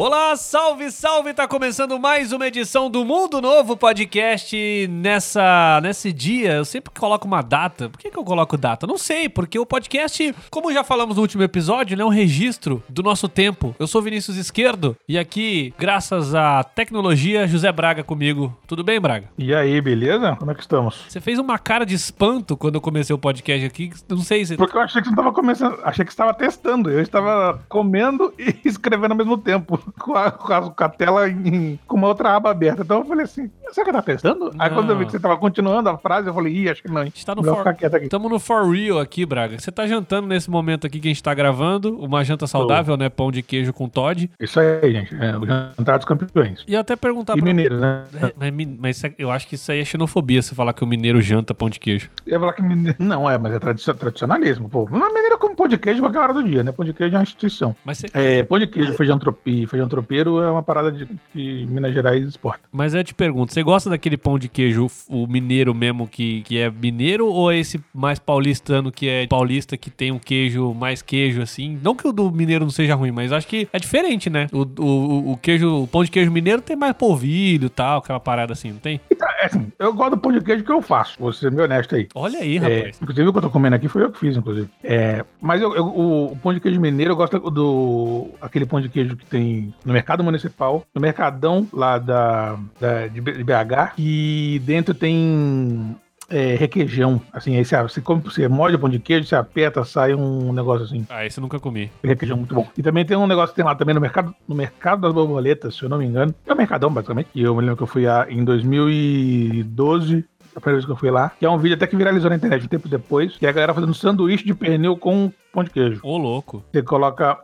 Olá, salve, salve! Tá começando mais uma edição do Mundo Novo Podcast nessa nesse dia. Eu sempre coloco uma data. Por que, que eu coloco data? Não sei, porque o podcast, como já falamos no último episódio, ele é um registro do nosso tempo. Eu sou Vinícius Esquerdo e aqui, graças à tecnologia, José Braga comigo. Tudo bem, Braga? E aí, beleza? Como é que estamos? Você fez uma cara de espanto quando eu comecei o podcast aqui. Não sei se. Porque eu achei que você não estava começando, achei que você estava testando. Eu estava comendo e escrevendo ao mesmo tempo com a, com a, com a tela em, com uma outra aba aberta. Então eu falei assim, será que tá testando? Aí quando eu vi que você tava continuando a frase, eu falei, ih, acho que não. A gente tá no for... Estamos no For Real aqui, Braga. Você tá jantando nesse momento aqui que a gente tá gravando, uma janta saudável, né? Pão de queijo com Todd. Isso aí, gente. É o jantar dos campeões. E até perguntar e pra... mineiro, né? É, mas, mas, é, eu acho que isso aí é xenofobia, você falar que o mineiro janta pão de queijo. Eu ia falar que mineiro... Não, é, mas é tradicionalismo, pô. Não é mineiro como pão de queijo qualquer hora do dia, né? Pão de queijo é uma instituição. Mas você... É, pão de queijo, feijão tropi, feijão tropeiro é uma parada de, que Minas Gerais exporta. Mas eu te pergunto, você gosta daquele pão de queijo, o mineiro mesmo, que, que é mineiro, ou é esse mais paulistano que é paulista, que tem um queijo, mais queijo, assim? Não que o do mineiro não seja ruim, mas acho que é diferente, né? O, o, o queijo, o pão de queijo mineiro tem mais polvilho e tal, aquela parada assim, não tem? É, assim, eu gosto do pão de queijo que eu faço, vou ser meio honesto aí. Olha aí, rapaz. É, inclusive o que eu tô comendo aqui foi eu que fiz, inclusive. É, mas eu, eu, o, o, pão de queijo mineiro, eu gosto do aquele pão de queijo que tem no mercado municipal, no mercadão lá da, da de BH, e dentro tem é, requeijão. Assim, aí você, você, come, você morde o pão de queijo, você aperta, sai um negócio assim. Ah, esse eu nunca comi. Requeijão muito bom. E também tem um negócio que tem lá também no mercado, no mercado das borboletas, se eu não me engano. É o Mercadão, basicamente. E eu me lembro que eu fui a, em 2012 a primeira vez que eu fui lá, que é um vídeo até que viralizou na internet um tempo depois, que é a galera fazendo sanduíche de pernil com pão de queijo. Ô, louco. Você coloca.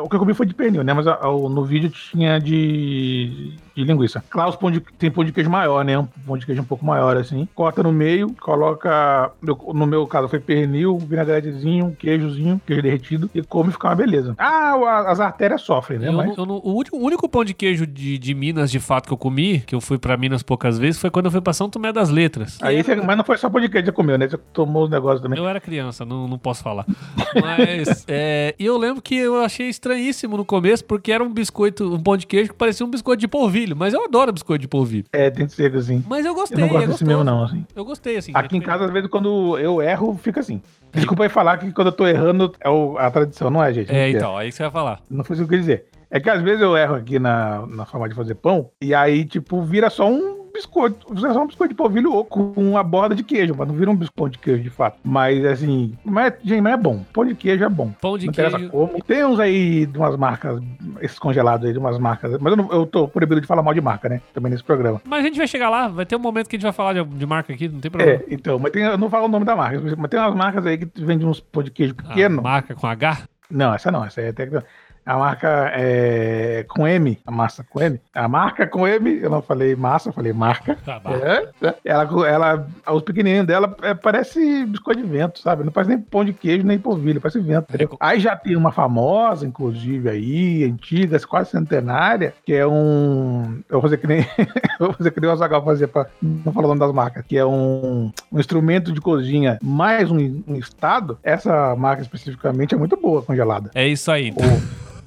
O que eu comi foi de pernil, né? Mas no vídeo tinha de, de linguiça. Claro, pão de, tem pão de queijo maior, né? Um pão de queijo um pouco maior, assim. Corta no meio, coloca. No meu caso foi pernil, vinagretezinho, queijozinho, queijo derretido, e come e fica uma beleza. Ah, as artérias sofrem, né? Eu, Mas... eu, o, único, o, único, pão de queijo de, de Minas, de fato, que eu comi, que eu fui pra Minas poucas vezes, foi quando eu fui pra São Tomé das Letras. Aí você, mas não foi só pão de queijo que você comeu, né? Você tomou os negócios também. Eu era criança, não, não posso falar. Mas, é, e eu lembro que eu achei estranhíssimo no começo, porque era um biscoito, um pão de queijo que parecia um biscoito de polvilho. Mas eu adoro biscoito de polvilho. É, tem que ser assim. Mas eu gostei. Eu não gosto é desse mesmo, não, assim. Eu gostei, assim. Aqui em casa, às vezes, quando eu erro, fica assim. Desculpa aí falar que quando eu tô errando é o, a tradição, não é, gente? É, então, aí você vai falar. Não foi isso que eu quis dizer. É que às vezes eu erro aqui na, na forma de fazer pão, e aí, tipo, vira só um biscoito. Você só um biscoito de polvilho com uma borda de queijo, mas não vira um biscoito de queijo de fato. Mas assim, mas, gente, mas é bom. Pão de queijo é bom. Pão de não queijo. Como. Tem uns aí de umas marcas, esses congelados aí de umas marcas. Mas eu, não, eu tô proibido de falar mal de marca, né? Também nesse programa. Mas a gente vai chegar lá, vai ter um momento que a gente vai falar de, de marca aqui, não tem problema. É, então, mas tem, eu não falo o nome da marca, mas tem umas marcas aí que vendem uns pão de queijo pequeno. Marca com H? Não, essa não, essa é até a marca é com M, a massa com M. A marca com M, eu não falei massa, eu falei marca. Tá é, é, ela, ela, os pequenininhos dela é, parece biscoito de vento, sabe? Não parece nem pão de queijo, nem polvilho, parece vento. Entendeu? Aí já tem uma famosa, inclusive, aí, antiga, quase centenária, que é um. Eu vou fazer que nem. eu vou fazer que nem o Azagal fazia pra não falar o nome das marcas, que é um, um instrumento de cozinha mais um, um estado. Essa marca especificamente é muito boa congelada. É isso aí. Então.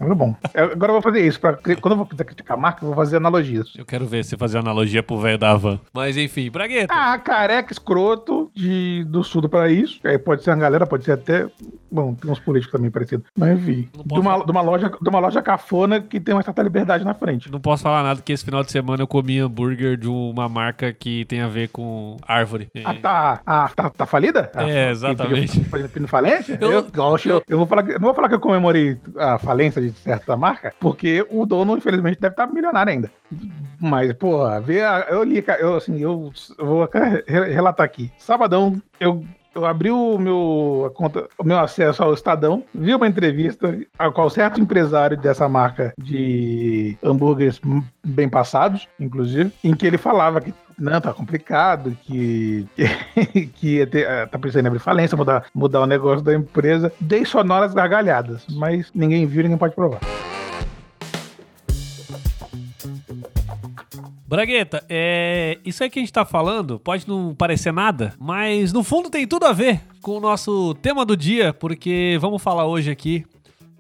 Muito bom. Eu, agora eu vou fazer isso. Pra, quando eu vou criticar a marca, eu vou fazer analogias. Eu quero ver você fazer analogia pro velho da van. Mas enfim, Bragueta. Ah, careca escroto de, do sul do paraíso. Aí pode ser uma galera, pode ser até. Bom, tem uns políticos também parecidos. Mas enfim. De uma, de, uma loja, de uma loja cafona que tem uma certa liberdade na frente. Não posso falar nada que esse final de semana eu comi hambúrguer de uma marca que tem a ver com árvore. Ah, tá. Ah, tá, tá falida? É, exatamente. Pedindo falência? Eu, eu, eu, eu, vou falar, eu não vou falar que eu comemorei a falência de certa marca, porque o dono, infelizmente, deve estar milionário ainda. Mas, porra, vê eu li, eu, assim, eu vou relatar aqui. Sabadão, eu eu abri o meu, conta, o meu acesso ao Estadão, vi uma entrevista a qual certo empresário dessa marca de hambúrgueres bem passados, inclusive, em que ele falava que não, tá complicado, que, que ia ter, tá precisando abrir falência, mudar, mudar o negócio da empresa. Dei sonoras gargalhadas, mas ninguém viu, ninguém pode provar. Bragueta, é, isso aí que a gente tá falando pode não parecer nada, mas no fundo tem tudo a ver com o nosso tema do dia, porque vamos falar hoje aqui.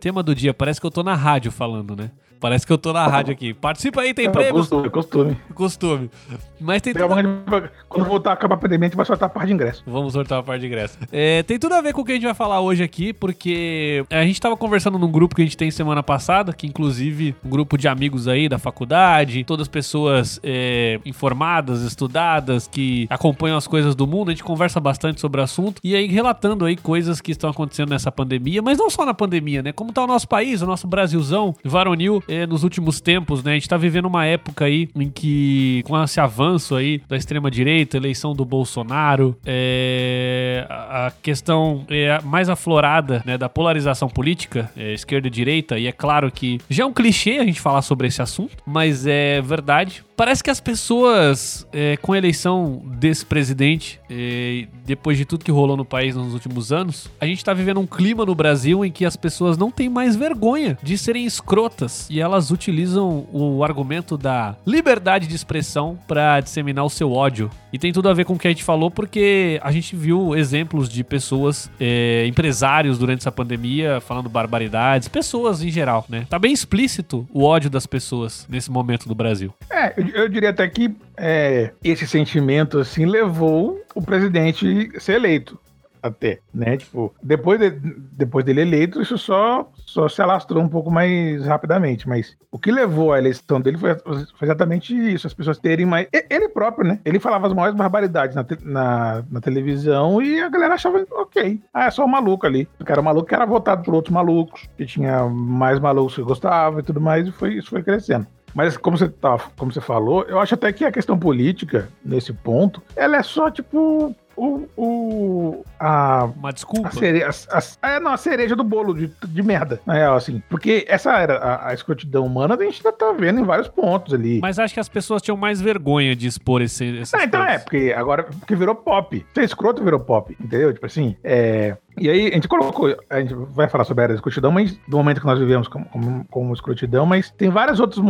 Tema do dia, parece que eu tô na rádio falando, né? Parece que eu tô na rádio aqui. Participa aí, tem É, prêmios. Costume, costume. Costume. Mas tem tudo... alguma- Quando voltar a acabar a pandemia, a gente vai soltar a parte de ingresso. Vamos sortear uma parte de ingresso. É, tem tudo a ver com o que a gente vai falar hoje aqui, porque a gente tava conversando num grupo que a gente tem semana passada, que inclusive um grupo de amigos aí da faculdade, todas pessoas é, informadas, estudadas, que acompanham as coisas do mundo, a gente conversa bastante sobre o assunto, e aí relatando aí coisas que estão acontecendo nessa pandemia, mas não só na pandemia, né? Como tá o nosso país, o nosso Brasilzão, varonil, é, nos últimos tempos, né? A gente tá vivendo uma época aí em que, com esse avanço aí da extrema-direita, eleição do Bolsonaro, é, a a questão é, mais aflorada né, da polarização política, é, esquerda e direita, e é claro que já é um clichê a gente falar sobre esse assunto, mas é verdade. Parece que as pessoas, é, com a eleição desse presidente, é, depois de tudo que rolou no país nos últimos anos, a gente tá vivendo um clima no Brasil em que as pessoas não têm mais vergonha de serem escrotas e elas utilizam o argumento da liberdade de expressão pra disseminar o seu ódio. E tem tudo a ver com o que a gente falou, porque a gente viu exemplos de pessoas, é, empresários durante essa pandemia, falando barbaridades, pessoas em geral, né? Tá bem explícito o ódio das pessoas nesse momento do Brasil. É, eu, eu diria até que é, esse sentimento, assim, levou o presidente a ser eleito. Até, né? Tipo, depois, de- depois dele eleito, isso só, só se alastrou um pouco mais rapidamente. Mas o que levou à eleição dele foi, foi exatamente isso: as pessoas terem mais. Ele próprio, né? Ele falava as maiores barbaridades na, te- na, na televisão e a galera achava, ok. Ah, é só um maluco ali. Era um maluco que era votado por outros malucos, que tinha mais malucos que gostavam e tudo mais, e foi, isso foi crescendo. Mas como você, tá, como você falou, eu acho até que a questão política, nesse ponto, ela é só tipo o. o a, Uma desculpa. a cereja, a, a- é, não, a cereja do bolo de, de merda, na real, assim. Porque essa era a, a escrotidão humana, a gente já tá vendo em vários pontos ali. Mas acho que as pessoas tinham mais vergonha de expor esse, essas então é, coisas. porque agora porque virou pop. Ser escroto virou pop, entendeu? Tipo assim, é. E aí, a gente colocou, a gente vai falar sobre a era da escrotidão, mas do momento que nós vivemos como, como, como escrotidão, mas tem vários outros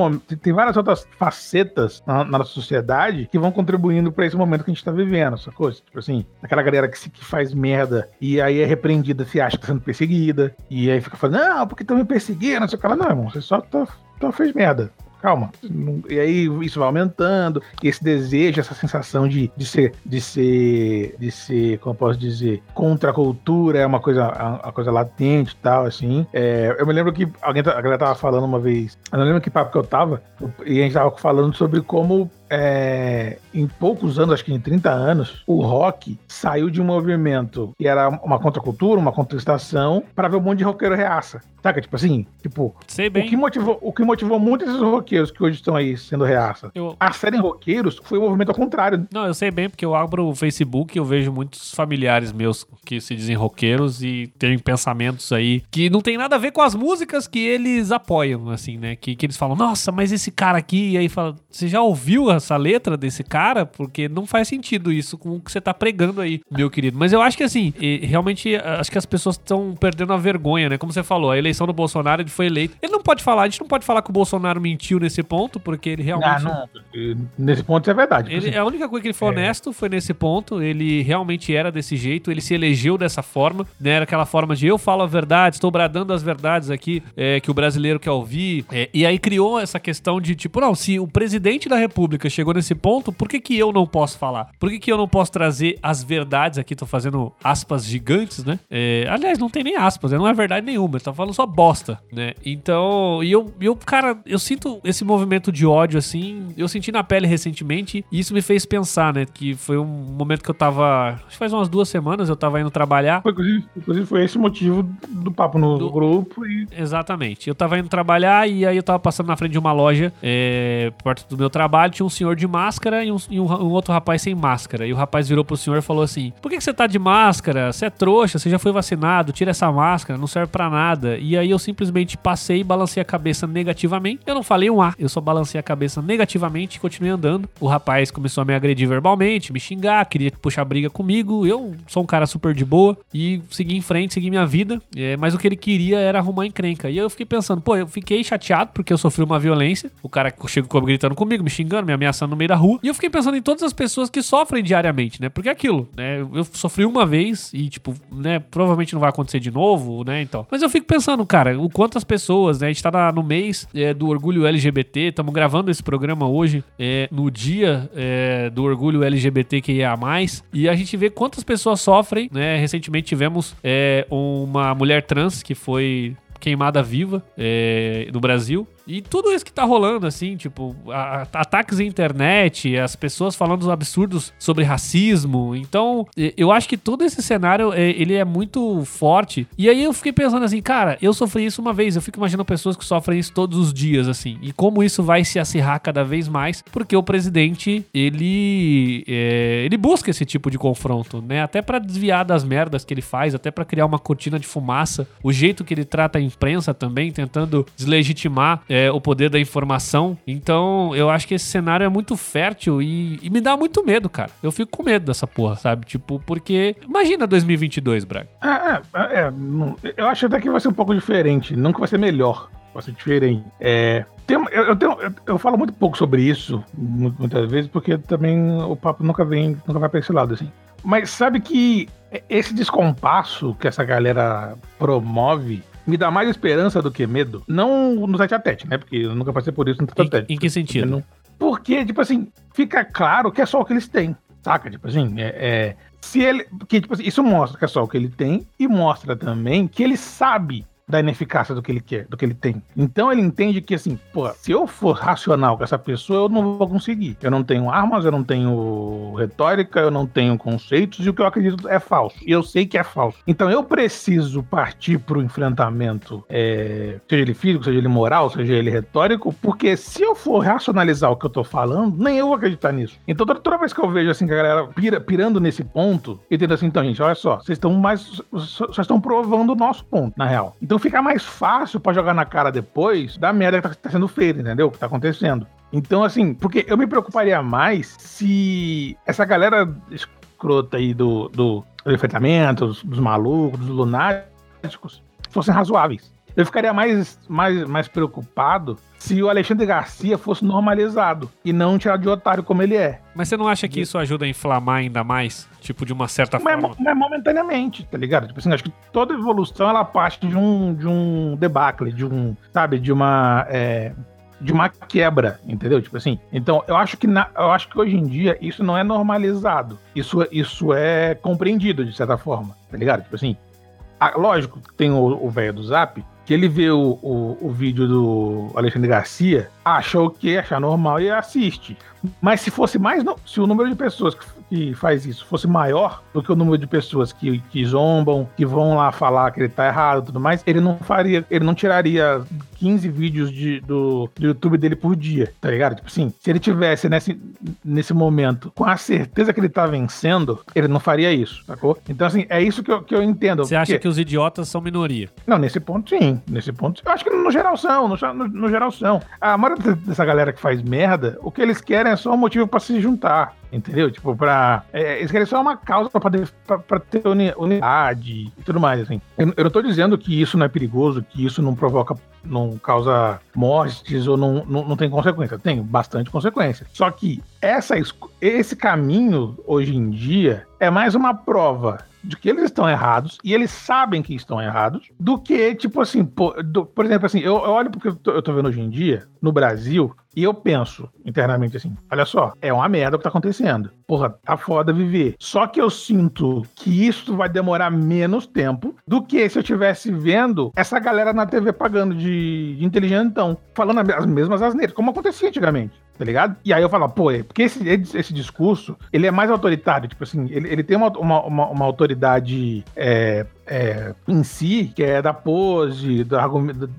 tem várias outras facetas na, na nossa sociedade que vão contribuindo pra esse momento que a gente tá vivendo, essa coisa. Tipo assim, aquela galera que, se, que faz merda e aí é repreendida, se acha que tá sendo perseguida, e aí fica falando, não, porque estão me perseguindo, não sei o que lá. Não, irmão, você só tá, só fez merda calma. E aí isso vai aumentando, esse desejo, essa sensação de, de ser, de ser, de ser, como eu posso dizer, contra a cultura é uma coisa, uma coisa latente e tal, assim. É, eu me lembro que alguém, tá- a galera tava falando uma vez, eu não lembro que papo que eu tava, e a gente tava falando sobre como é, em poucos anos, acho que em 30 anos, o rock saiu de um movimento que era uma contracultura, uma contestação, para ver um monte de roqueiro reaça. Saca? Tipo assim, tipo, Sei o que, motivou, o que motivou muito esses roqueiros que hoje estão aí sendo reaça Eu, a serem roqueiros foi o movimento ao contrário. Não, eu sei bem porque eu abro o Facebook e eu vejo muitos familiares meus que se dizem roqueiros e têm pensamentos aí que não tem nada a ver com as músicas que eles apoiam, assim, né? Que, que eles falam, nossa, mas esse cara aqui, e aí fala, você já ouviu essa letra desse cara? Porque não faz sentido isso com o que você tá pregando aí, meu querido. Mas eu acho que assim, realmente, acho que as pessoas estão perdendo a vergonha, né? Como você falou, a eleição do Bolsonaro, ele foi eleito. Ele não pode falar, a gente não pode falar que o Bolsonaro mentiu nesse ponto, porque ele realmente. Ah, E Nesse ponto é verdade. Tipo Ele, assim, a única coisa que ele foi honesto foi nesse ponto. Ele realmente era desse jeito, ele se elegeu dessa forma, né? Era aquela forma de eu falo a verdade, estou bradando as verdades aqui é, que o brasileiro quer ouvir. É, e aí criou essa questão de tipo, não, se o presidente da república chegou nesse ponto, por que, que eu não posso falar? Por que, que eu não posso trazer as verdades aqui? Tô fazendo aspas gigantes, né? É, aliás, não tem nem aspas, né? não é verdade nenhuma, tá falando só bosta, né? Então, e eu, eu, cara, eu sinto esse movimento de ódio assim, eu senti na pele recentemente, e isso me fez pensar, né? Que foi um momento que eu tava. Acho que faz umas duas semanas eu tava indo trabalhar. foi, inclusive, inclusive foi esse o motivo do papo no Do- grupo e Exatamente. Eu tava indo trabalhar e aí eu tava passando na frente de uma loja é, perto do meu trabalho. Tinha um senhor de máscara e, um, e um um outro rapaz sem máscara. E o rapaz virou pro senhor e falou assim: Por que, que você tá de máscara? Você é trouxa, você já foi vacinado, tira essa máscara, não serve pra nada. E aí eu simplesmente passei e balancei a cabeça negativamente. Eu não falei um A, eu só balancei a cabeça negativamente e continuei andando. O rapaz começou a me agredir verbalmente, me xingar, queria puxar briga comigo. Eu sou um cara super de boa e segui em frente, segui minha vida. É, mas o que ele queria era arrumar encrenca. E eu fiquei pensando, pô, eu fiquei chateado porque eu sofri uma violência. O cara chegou gritando comigo, me xingando, me ameaçando no meio da rua. E eu fiquei pensando em todas as pessoas que sofrem diariamente, né? Porque é aquilo, né? Eu sofri uma vez e, tipo, né, provavelmente não vai acontecer de novo, né? Então. Mas eu fico pensando, cara, o quantas pessoas, né? A gente tá no mês é, do orgulho LGBT, estamos gravando esse programa hoje, é, no dia é, do orgulho LGBTQIA, e a gente vê quantas pessoas sofrem, né? Recentemente tivemos é, uma mulher trans que foi queimada viva é, no Brasil. E tudo isso que tá rolando, assim, tipo, a, ataques à internet, as pessoas falando absurdos sobre racismo. Então, eu acho que todo esse cenário, é, ele é muito forte. E aí eu fiquei pensando assim, cara, eu sofri isso uma vez. Eu fico imaginando pessoas que sofrem isso todos os dias, assim. E como isso vai se acirrar cada vez mais, porque o presidente, ele, é, ele busca esse tipo de confronto, né? Até para desviar das merdas que ele faz, até para criar uma cortina de fumaça. O jeito que ele trata a imprensa também, tentando deslegitimar é, o poder da informação. Então, eu acho que esse cenário é muito fértil e, e, me dá muito medo, cara. Eu fico com medo dessa porra, sabe? Tipo, porque. Imagina 2022, Braga. É, é, é, eu acho até que vai ser um pouco diferente. Não que vai ser melhor. Vai ser diferente. É, tem, eu, eu, tenho, eu, eu, falo muito pouco sobre isso, muitas vezes, porque também o papo nunca vem, nunca vai pra esse lado, assim. Mas sabe que esse descompasso que essa galera promove me dá mais esperança do que medo. Não no tete a tete, né? Porque eu nunca passei por isso no tete a tete. Em, que sentido? Não... Porque, tipo assim, fica claro que é só o que eles têm. Saca? Tipo assim, é, é, se ele. Que, tipo assim, isso mostra que é só o que ele tem e mostra também que ele sabe da ineficácia do que ele quer, do que ele tem. Então ele entende que assim, pô, se eu for racional com essa pessoa, eu não vou conseguir. Eu não tenho armas, eu não tenho retórica, eu não tenho conceitos e o que eu acredito é falso. E eu sei que é falso. Então eu preciso partir para o enfrentamento, é, seja ele físico, seja ele moral, seja ele retórico, porque se eu for racionalizar o que eu tô falando, nem eu vou acreditar nisso. Então toda, toda vez que eu vejo assim que a galera pira, pirando nesse ponto, e tendo assim, então gente, olha só, vocês estão mais, só estão provando o nosso ponto, na real. Então fica mais fácil para jogar na cara depois da merda que tá, tá sendo feita, entendeu? O que tá acontecendo. Então, assim, porque eu me preocuparia mais se essa galera escrota aí do, do, do enfrentamento, dos, dos malucos, dos lunáticos, fossem razoáveis. Eu ficaria mais, mais, mais preocupado se o Alexandre Garcia fosse normalizado e não tirado de otário como ele é. Mas você não acha que isso ajuda a inflamar ainda mais? Tipo, de uma certa mas, forma? Mas momentaneamente, tá ligado? Tipo assim, acho que toda evolução ela parte de um, de um debacle, de um, sabe, de uma. É, de uma quebra, entendeu? Tipo assim. Então, eu acho que na, eu acho que hoje em dia isso não é normalizado. Isso, isso é compreendido, de certa forma, tá ligado? Tipo assim. A, lógico, tem o velho do Zap, que ele vê o, o, o, vídeo do Alexandre Garcia, achou que achar normal e assiste. Mas se fosse mais, se o número de pessoas que que faz isso fosse maior do que o número de pessoas que, que zombam, que vão lá falar que ele tá errado e tudo mais, ele não faria, ele não tiraria 15 vídeos de, do, do YouTube dele por dia, tá ligado? Tipo assim, se ele tivesse nesse, nesse momento com a certeza que ele tá vencendo, ele não faria isso, sacou? Então, assim, é isso que eu, que eu entendo. Você acha que os idiotas são minoria? Não, nesse ponto sim. Nesse ponto, eu acho que no geral são, no, no, no geral são. A maioria dessa galera que faz merda, o que eles querem é só um motivo para se juntar. Entendeu? Tipo, pra. É, eles querem só uma causa pra ter unidade e tudo mais, assim. Eu, eu, não tô dizendo que isso não é perigoso, que isso não provoca. não causa mortes ou não, não, não tem consequência. Tem bastante consequência. Só que essa, esse caminho, hoje em dia, é mais uma prova de que eles estão errados e eles sabem que estão errados, do que, tipo assim, por, do, por exemplo, assim, eu, eu olho porque eu tô, eu tô, vendo hoje em dia, no Brasil, e eu penso internamente assim: olha só, é uma merda o que tá acontecendo. Porra, tá foda viver. Só que eu sinto que isso vai demorar menos tempo do que se eu estivesse vendo essa galera na TV pagando de, de inteligentão, falando as mesmas asneiras, como acontecia antigamente tá ligado? E aí eu falo, pô, é porque esse, esse discurso, ele é mais autoritário, tipo assim, ele, ele tem uma, uma, uma, uma autoridade é, é, em si, que é da pose, da,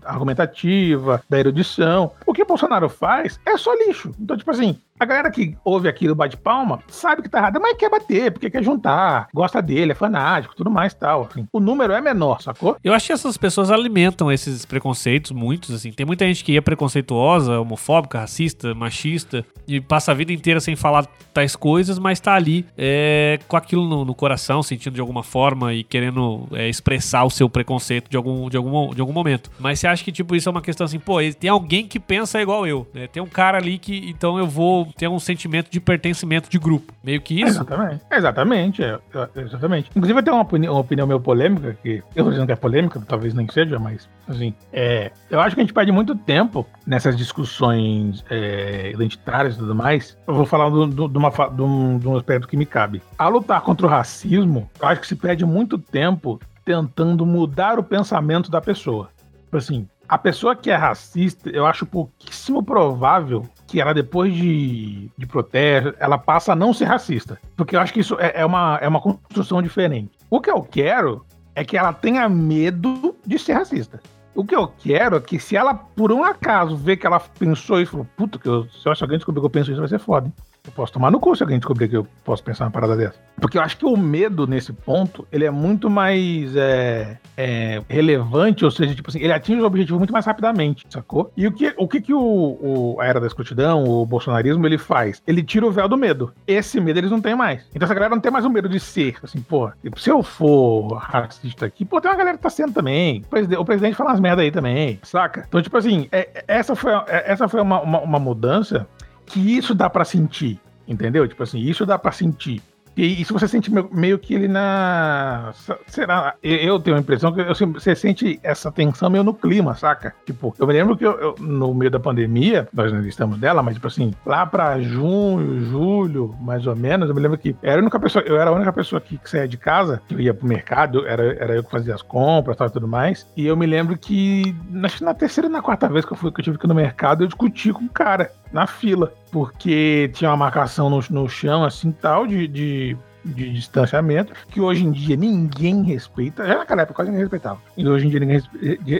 argumentativa, da erudição. O que Bolsonaro faz é só lixo. Então, tipo assim, a galera que ouve aquilo bate palma sabe que tá errado, mas quer bater, porque quer juntar, gosta dele, é fanático, tudo mais tal. Assim. O número é menor, sacou? Eu acho que essas pessoas alimentam esses preconceitos, muitos, assim. Tem muita gente que é preconceituosa, homofóbica, racista, machista, e passa a vida inteira sem falar tais coisas, mas tá ali é, com aquilo no, no, coração, sentindo de alguma forma e querendo é, expressar o seu preconceito de algum, de, algum, de algum momento. Mas você acha que, tipo, isso é uma questão assim, pô, tem alguém que pensa igual eu, né? Tem um cara ali que, então eu vou ter um sentimento de pertencimento de grupo. Meio que isso. Exatamente. Exatamente. É, é, exatamente. Inclusive, eu tenho uma opinião, uma opinião meio polêmica, que eu dizendo que é polêmica, talvez nem seja, mas assim, é, eu acho que a gente perde muito tempo nessas discussões é, identitárias e tudo mais. Eu vou falar do, do, de, uma, um, de um aspecto que me cabe. A lutar contra o racismo, eu acho que se perde muito tempo tentando mudar o pensamento da pessoa. Tipo assim, a pessoa que é racista, eu acho pouquíssimo provável que ela, depois de, de protesto, ela passa a não ser racista. Porque eu acho que isso é, é, uma, é uma construção diferente. O que eu quero é que ela tenha medo de ser racista. O que eu quero é que se ela, por um acaso, vê que ela pensou isso, falou, puta, que eu, se eu alguém descobrir que eu penso isso, vai ser foda. Hein? Eu posso tomar no cu se alguém descobrir que eu posso pensar uma parada dessa. Porque eu acho que o medo, nesse ponto, ele é muito mais é, é, relevante, ou seja, tipo assim, ele atinge o objetivo muito mais rapidamente, sacou? E o que, o que, que o, o, a era da escrotidão, o bolsonarismo, ele faz? Ele tira o véu do medo. Esse medo eles não têm mais. Então essa galera não tem mais o medo de ser, assim, pô, se eu for racista aqui, pô, tem uma galera que tá sendo também. O presidente, fala umas merda aí também, saca? Então, tipo assim, é, essa foi, é, essa foi uma, uma, uma mudança que isso dá para sentir, entendeu? Tipo assim, isso dá para sentir. E isso você sente meio que ele na. Será? Eu tenho a impressão que você sente essa tensão meio no clima, saca? Tipo, eu me lembro que eu, eu, no meio da pandemia, nós não estamos dela, mas tipo assim, lá pra junho, julho, mais ou menos, eu me lembro que era a única pessoa, eu era a única pessoa que, que saía de casa, que ia pro mercado, era, era eu que fazia as compras e tudo mais. E eu me lembro que, acho que na terceira e na quarta vez que eu, fui, que eu tive que ir no mercado, eu discuti com o cara na fila, porque tinha uma marcação no, no chão, assim, tal, de, de de distanciamento, que hoje em dia ninguém respeita. Já naquela época quase ninguém respeitava. E hoje em dia ninguém,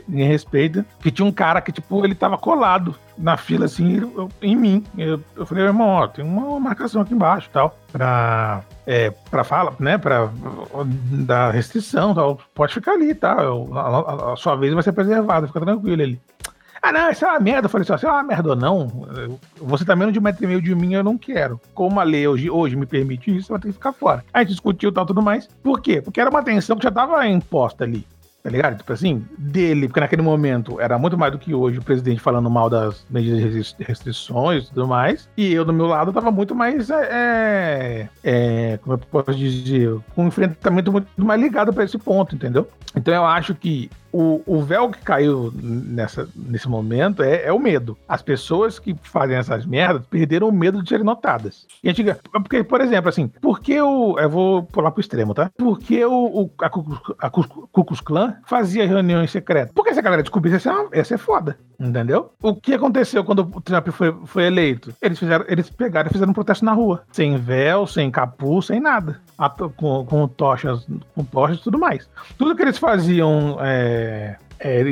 ninguém respeita. Que tinha um cara que, tipo, ele tava colado na fila, assim, eu, em mim. Eu, eu falei, irmão, ó, tem uma marcação aqui embaixo tal, pra, é, pra fala, né, pra dar restrição tal. Pode ficar ali, tá? Eu, a, a, a, sua vez vai ser preservada, fica tranquilo ali. Ah, não, isso é uma merda. Eu falei assim, se é uma merda ou não, você tá menos de um metro e meio de mim, eu não quero. Como a lei hoje, hoje me permite isso, vai ter que ficar fora. A gente discutiu tal, tudo mais. Por quê? Porque era uma tensão que já tava imposta ali tá ligado? Tipo assim, dele, porque naquele momento era muito mais do que hoje o presidente falando mal das medidas de restrições e tudo mais, e eu do meu lado tava muito mais, é, é, é como eu posso dizer, com um enfrentamento muito mais ligado para esse ponto, entendeu? Então eu acho que o, o véu que caiu nessa, nesse momento é, é, o medo. As pessoas que fazem essas merdas perderam o medo de serem notadas. E a gente, porque, por exemplo, assim, por que o. Eu vou pular pro extremo, tá? Por que o, o a, a Klan fazia reuniões secretas? Porque se a galera descobrisse, ia ser, ia ser foda. Entendeu? O que aconteceu quando o Trump foi, foi eleito? Eles fizeram, eles pegaram e fizeram um protesto na rua. Sem véu, sem capuz, sem nada. Com, com tochas, com tochas e tudo mais. Tudo que eles faziam é, é,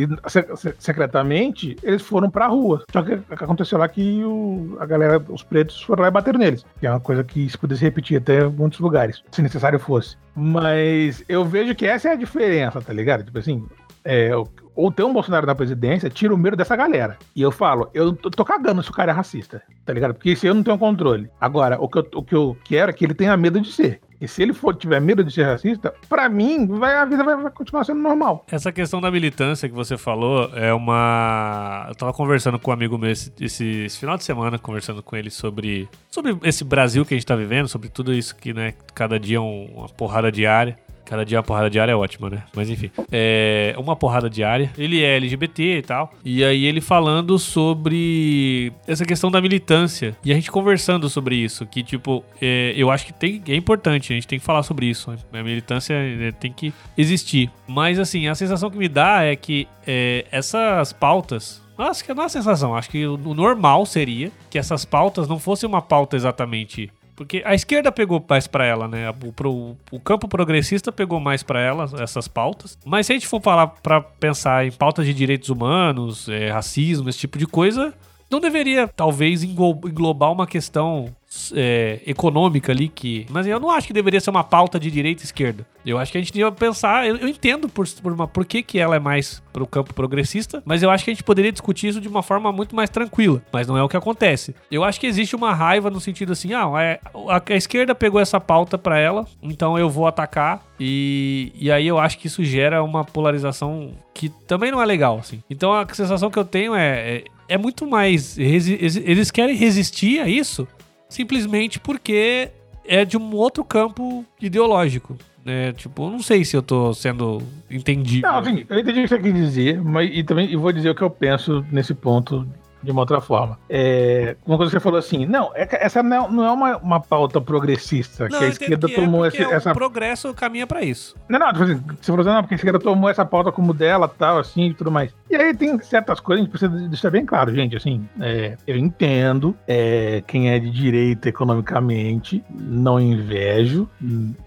secretamente, eles foram pra rua. Só que aconteceu lá que o, a galera, os pretos foram lá e bateram neles. Que é uma coisa que se pudesse repetir até muitos lugares, se necessário fosse. Mas eu vejo que essa é a diferença, tá ligado? Tipo assim, é, ou ter um Bolsonaro na presidência, tira o medo dessa galera. E eu falo, eu tô, cagando se o cara é racista, tá ligado? Porque se eu não tenho controle. Agora, o que eu, o que eu quero é que ele tenha medo de ser. E se ele for tiver medo de ser racista, para mim, vai, a vida vai, vai, continuar sendo normal. Essa questão da militância que você falou é uma. Eu tava conversando com um amigo meu esse, esse, esse, final de semana, conversando com ele sobre, sobre esse Brasil que a gente tá vivendo, sobre tudo isso que, né, cada dia é um, uma porrada diária. Cada dia uma porrada diária é ótima, né? Mas enfim. É uma porrada diária. Ele é LGBT e tal. E aí ele falando sobre essa questão da militância. E a gente conversando sobre isso. Que, tipo, é, eu acho que tem, é importante. A gente tem que falar sobre isso. A militância é, tem que existir. Mas, assim, a sensação que me dá é que é, essas pautas acho que é a sensação. Acho que o normal seria que essas pautas não fossem uma pauta exatamente porque a esquerda pegou mais para ela, né? O, pro, o, campo progressista pegou mais para ela essas pautas. Mas se a gente for falar para pensar em pautas de direitos humanos, é, racismo, esse tipo de coisa, não deveria talvez englobar uma questão é, econômica ali que. Mas eu não acho que deveria ser uma pauta de direita e esquerda. Eu acho que a gente devia pensar. Eu, eu entendo por, por, uma, por que, que ela é mais pro campo progressista, mas eu acho que a gente poderia discutir isso de uma forma muito mais tranquila. Mas não é o que acontece. Eu acho que existe uma raiva no sentido assim: ah, é, a, a esquerda pegou essa pauta para ela, então eu vou atacar. E, e aí eu acho que isso gera uma polarização que também não é legal, assim. Então a sensação que eu tenho é, é, é muito mais. Eles querem resistir a isso simplesmente porque é de um outro campo ideológico. Né? Tipo, eu não sei se eu tô sendo entendido. Não, assim, eu entendi o que você quer dizer, mas e também eu vou dizer o que eu penso nesse ponto de uma outra forma. É, uma coisa que você falou assim, não, é, essa não é, não é uma, uma pauta progressista, não, que a esquerda que é tomou esse, essa. O progresso caminha para isso. Não, não, tipo assim, você falou assim, não, porque a esquerda tomou essa pauta como dela, tal, assim e tudo mais. E aí tem certas coisas, a gente precisa deixar bem claro, gente, assim, é, eu entendo é, quem é de direita economicamente, não invejo,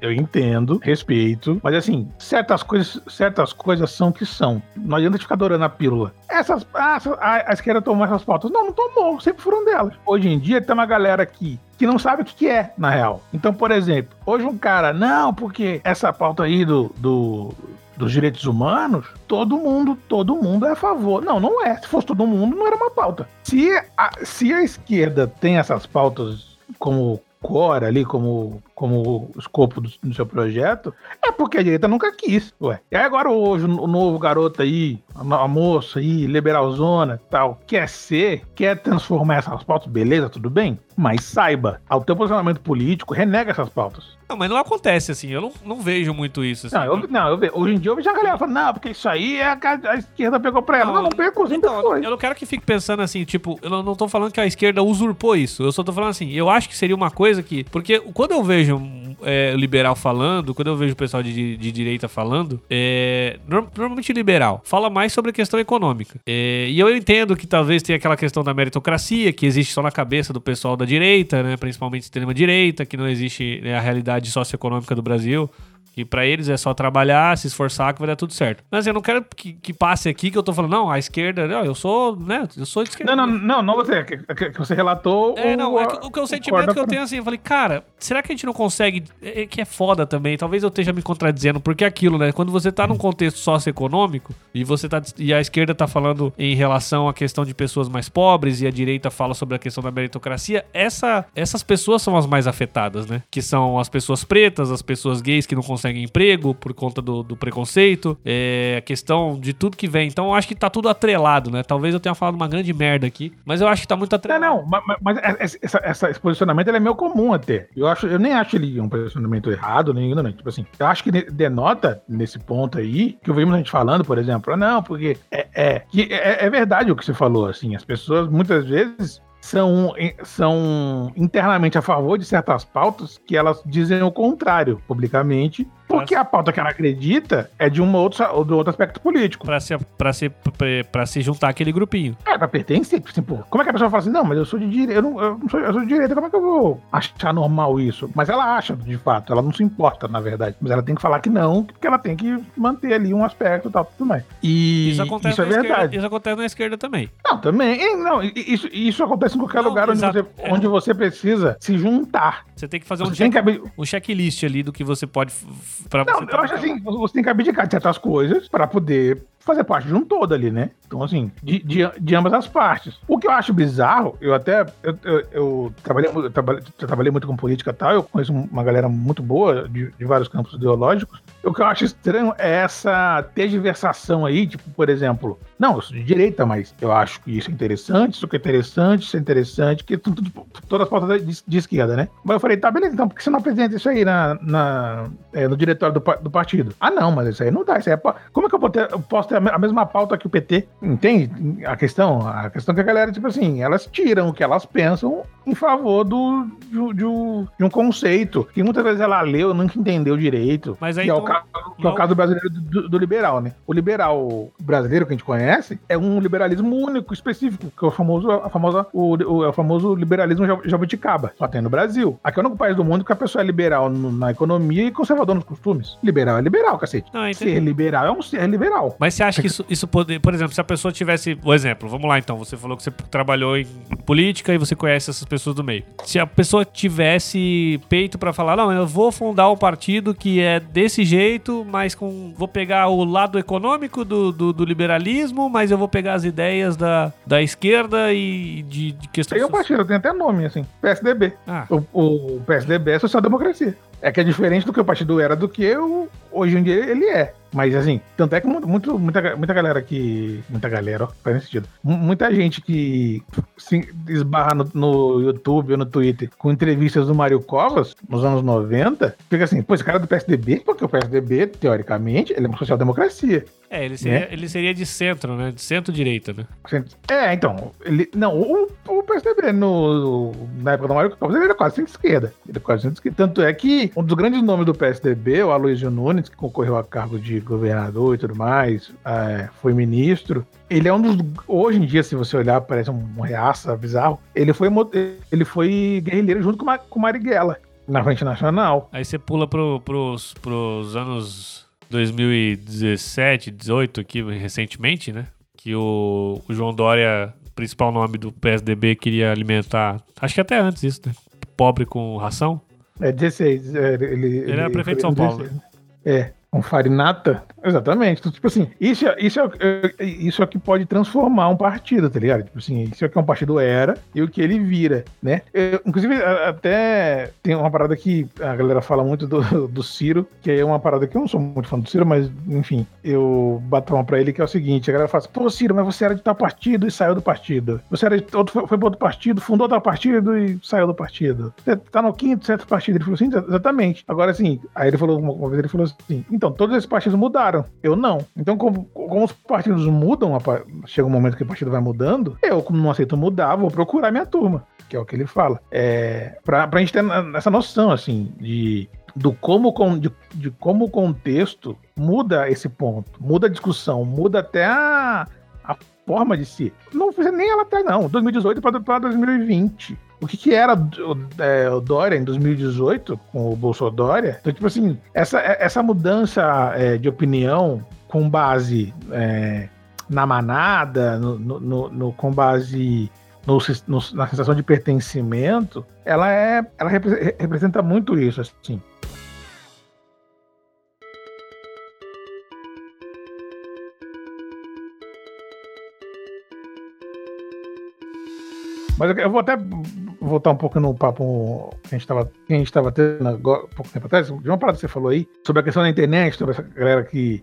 eu entendo, respeito, mas assim, certas coisas, certas coisas são que são. Não adianta ficar adorando a pílula. Essas, a, a, a esquerda tomou essas pautas. Não, não tomou, sempre foram delas. Hoje em dia tem uma galera aqui que não sabe o que, que é, na real. Então, por exemplo, hoje um cara, não, porque essa pauta aí do, do dos direitos humanos, todo mundo, todo mundo é a favor. Não, não é. Se fosse todo mundo, não era uma pauta. Se a, se a esquerda tem essas pautas como core ali, como como escopo do, do, seu projeto, é porque a direita nunca quis, ué. E agora hoje o novo garoto aí, a, a moça aí, liberalzona tal, quer ser, quer transformar essas pautas, beleza, tudo bem? Mas saiba, ao teu posicionamento político, renega essas pautas. Não, mas não acontece assim, eu não, não vejo muito isso. Assim. Não, eu, não eu vejo, hoje em dia eu vejo a galera falando, não, porque isso aí é a, a esquerda pegou pra ela. Não, não, não pegou, então, foi. Eu não quero que fique pensando assim, tipo, eu não, tô falando que a esquerda usurpou isso, eu só tô falando assim, eu acho que seria uma coisa que, porque quando eu vejo é, liberal falando, quando eu vejo o pessoal de, de direita falando, é, normalmente liberal, fala mais sobre a questão econômica. É, e eu entendo que talvez tenha aquela questão da meritocracia, que existe só na cabeça do pessoal da direita, né, principalmente extrema-direita, que não existe né, a realidade socioeconômica do Brasil. Que pra eles é só trabalhar, se esforçar que vai dar tudo certo. Mas eu não quero que, que passe aqui que eu tô falando, não, a esquerda, não, eu sou, né, eu sou de esquerda. Não, não, não, não você, que, que você relatou. É, não, é que, o, que o sentimento que eu tenho assim, eu falei, cara, será que a gente não consegue, é, é, que é foda também, talvez eu esteja me contradizendo, porque é aquilo, né, quando você tá num contexto socioeconômico e você tá, e a esquerda tá falando em relação à questão de pessoas mais pobres e a direita fala sobre a questão da meritocracia, essa, essas pessoas são as mais afetadas, né, que são as pessoas pretas, as pessoas gays que não conseguem emprego por conta do, do preconceito, é, a questão de tudo que vem. Então eu acho que tá tudo atrelado, né? Talvez eu tenha falado uma grande merda aqui, mas eu acho que tá muito atrelado. Não, não, mas, mas essa, essa, esse posicionamento é meio comum até. Eu, acho, eu nem acho ele um posicionamento errado, nem ignorante. Tipo assim, eu acho que denota nesse ponto aí, que eu vi muita gente falando, por exemplo, ah, não, porque é, é, é, é verdade o que você falou, assim, as pessoas muitas vezes são, são internamente a favor de certas pautas que elas dizem o contrário publicamente porque a pauta que ela acredita é de um outro, do outro aspecto político. Pra se, pra, se, pra se juntar aquele grupinho. É, pra pertencer. Tipo, assim, como é que a pessoa fala assim, não, mas eu sou de direita, eu, não, eu, não sou, eu sou de direita, como é que eu vou achar normal isso? Mas ela acha, de fato, ela não se importa, na verdade. Mas ela tem que falar que não, porque ela tem que manter ali um aspecto e tal, tudo mais. E isso, acontece isso é verdade. Esquerda, isso acontece na esquerda também. Não, também. Não, isso, isso acontece em qualquer não, lugar onde você, onde você precisa se juntar. Você tem que fazer um, check, que... um checklist ali do que você pode. Pra não, você eu acho assim, você tem que abdicar de certas coisas para poder fazer parte de um todo ali, né? Então, assim, de, de, de, ambas as partes. O que eu acho bizarro, eu até. Eu, eu, eu trabalhei, eu trabalhei, trabalhei, muito com política e tal, eu conheço uma galera muito boa de, de, vários campos ideológicos. O que eu acho estranho é essa tergiversação aí, tipo, por exemplo, não, eu sou de direita, mas eu acho que isso é interessante, isso que é interessante, isso é interessante, que tudo, todas as pautas de, de, esquerda, né? Mas eu falei, tá, beleza, então por que você não apresenta isso aí na, na é, no diretório do, do partido? Ah, não, mas isso aí não dá, isso aí é, como é que eu, ter, eu posso ter a mesma pauta que o PT? Entende a questão? A questão é que a galera, tipo assim, elas tiram o que elas pensam em favor do, de, de, um conceito que muitas vezes ela leu, nunca entendeu direito. Mas aí, que, então, é o então, caso, que é o caso brasileiro do, do liberal, né? O liberal brasileiro que a gente conhece é um liberalismo único, específico, que é o famoso, a famosa, o, o, é o famoso liberalismo jabuticaba. Só tem no Brasil. Aqui é o único país do mundo que a pessoa é liberal no, na economia e conservador nos costumes. Liberal é liberal, cacete. Não, ser liberal é um ser liberal. Mas você acha que isso, isso por exemplo, se a pessoa tivesse, o exemplo, vamos lá então, você falou que você trabalhou em política e você conhece essas pessoas do meio. Se a pessoa tivesse peito para falar, não, eu vou fundar um partido que é desse jeito, mas com vou pegar o lado econômico do, do, do liberalismo mas eu vou pegar as ideias da, da esquerda e de, de questões. Tem o partido, tem até nome, assim. PSDB. Ah. O, o PSDB é social-democracia. É que é diferente do que o partido era do que o, hoje em dia ele é. Mas assim, tanto é que muito, muita, muita galera que. Muita galera, ó, faz sentido. Muita gente que se esbarra no, no YouTube ou no Twitter com entrevistas do Mário Covas nos anos 90, fica assim, pô, esse cara é do PSDB, porque o PSDB, teoricamente, ele é uma social-democracia. É, ele seria, né? ele seria de centro, né? De centro-direita, né? É, então. Ele, não, o, o PSDB no, na época do Mário Covas ele era quase centro-esquerda. Ele era quase centro-esquerda. Tanto é que um dos grandes nomes do PSDB, o Aloysio Nunes, que concorreu a cargo de governador e tudo mais, é, foi ministro. Ele é um dos. Hoje em dia, se você olhar, parece um reaça bizarro. Ele foi, ele foi guerrilheiro junto com, com Marighella na Frente Nacional. Aí você pula pro, pros, pros anos 2017, 18 aqui recentemente, né? Que o, o João Dória, principal nome do PSDB, queria alimentar. Acho que até antes isso, né? Pobre com ração. É 16. É, ele, ele, ele era prefeito de São Paulo. Né? É. Com farinata? Exatamente. Então, tipo assim, isso, é, isso, é, isso é o que pode transformar um partido, tá ligado? Tipo assim, isso é o que um partido era e o que ele vira, né? Eu, inclusive, até tem uma parada que a galera fala muito do, do Ciro, que é uma parada que eu não sou muito fã do Ciro, mas, enfim, eu bato uma pra ele que é o seguinte, a galera fala assim, pô, Ciro, mas você era de tal partido e saiu do partido. Você era de outro, foi, pro outro partido, fundou tal partido e saiu do partido. Você tá no quinto, certo partido. Ele falou assim, exatamente. Agora, assim, aí ele falou, uma vez ele falou assim, então, todos esses partidos mudaram. Eu não. Então, como, como os partidos mudam, chega um momento que o partido vai mudando, eu, como não aceito mudar, vou procurar minha turma, que é o que ele fala. É, pra, pra gente ter essa noção, assim, de do como, de, de, como o contexto muda esse ponto, muda a discussão, muda até a, a forma de si. Não fiz nem ela até não, 2018 para 2020 o que, que era o, é, o, Dória em 2018 com o Bolsonaro. Então, tipo assim, essa, essa mudança é, de opinião com base é, na manada, no, no, no, com base no, na sensação de pertencimento, ela é, ela representa muito isso, assim. Mas eu vou até voltar um pouco no papo que a gente estava que a gente tava tendo agora, pouco tempo atrás, de uma parada que você falou aí, sobre a questão da internet, sobre essa galera que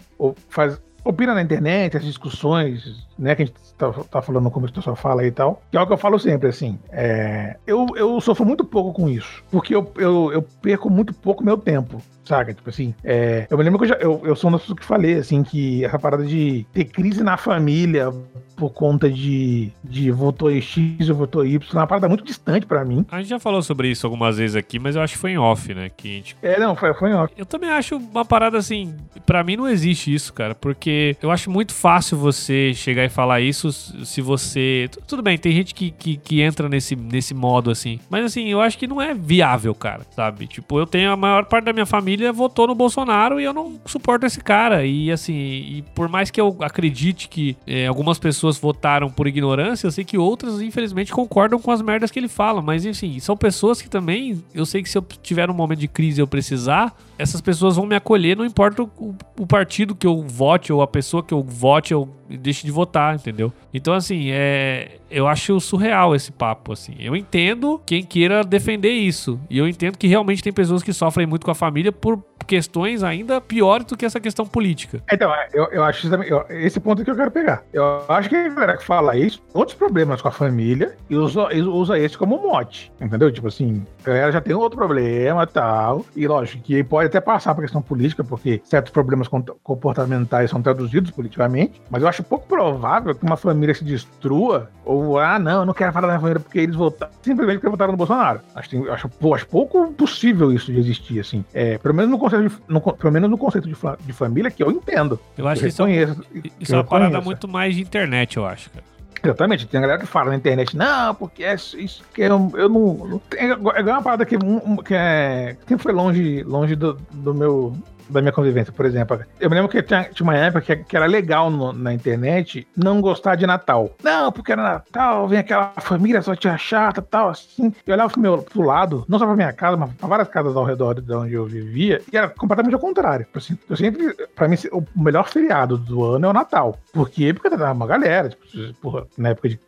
faz opina na internet, as discussões, né, que a gente tá, tá falando no começo da sua fala e tal, que é o que eu falo sempre, assim, é, eu, eu sofro muito pouco com isso, porque eu, eu, eu perco muito pouco meu tempo, saca? Tipo assim, é, eu me lembro que eu, já, eu, eu sou uma das pessoas que falei, assim, que essa parada de ter crise na família por conta de, de votou X ou votou Y, é uma parada muito distante para mim. A gente já falou sobre isso algumas vezes aqui, mas eu acho que foi em off, né? Que gente... É, não, foi, foi em off. Eu também acho uma parada assim, para mim não existe isso, cara, porque eu acho muito fácil você chegar e falar isso se você. Tudo bem, tem gente que, que, que entra nesse, nesse modo assim, mas assim, eu acho que não é viável, cara, sabe? Tipo, eu tenho a maior parte da minha família votou no Bolsonaro e eu não suporto esse cara. E assim, e por mais que eu acredite que é, algumas pessoas votaram por ignorância, eu sei que outras, infelizmente, concordam com as merdas que ele fala. Mas, enfim, são pessoas que também, eu sei que se eu tiver um momento de crise e eu precisar, essas pessoas vão me acolher, não importa o, o, partido que eu vote ou a pessoa que eu vote, deixe de votar, entendeu? Então, assim, é, eu acho surreal esse papo, assim. Eu entendo quem queira defender isso. E eu entendo que realmente tem pessoas que sofrem muito com a família por questões ainda piores do que essa questão política. Então, eu, eu acho eu, esse ponto que eu quero pegar. Eu acho que a galera que fala isso, outros problemas com a família, e usa, usa esse como mote. Entendeu? Tipo assim, a galera já tem outro problema tal. E lógico que pode até passar pra questão política, porque certos problemas comportamentais são traduzidos politicamente. Mas eu acho pouco provável que uma família se destrua ou ah, não, eu não quero falar da família porque eles votaram, simplesmente porque votaram no Bolsonaro. Acho, acho, pô, acho pouco possível isso de existir, assim. É, pelo menos no conceito de, no, pelo menos no conceito de, de, família que eu entendo. Eu acho eu que reconheço, isso, isso é uma parada muito mais de internet, eu acho, cara. Exatamente, tem a galera que fala na internet, não, porque é isso que eu, eu não. não é, é uma parada que, que, é, que foi longe, longe do, do meu da minha convivência, por exemplo. Eu me lembro que tinha, tinha uma época que, que era legal no, na internet não gostar de Natal. Não, porque era Natal, vem aquela família só tia chata tal, assim. Eu olhava pro, meu, pro lado, não só pra minha casa, mas pra várias casas ao redor de onde eu vivia, e era completamente ao contrário. Assim, eu sempre, pra mim, o melhor feriado do ano é o Natal. Por quê? Porque uma galera, tipo, porra, na época de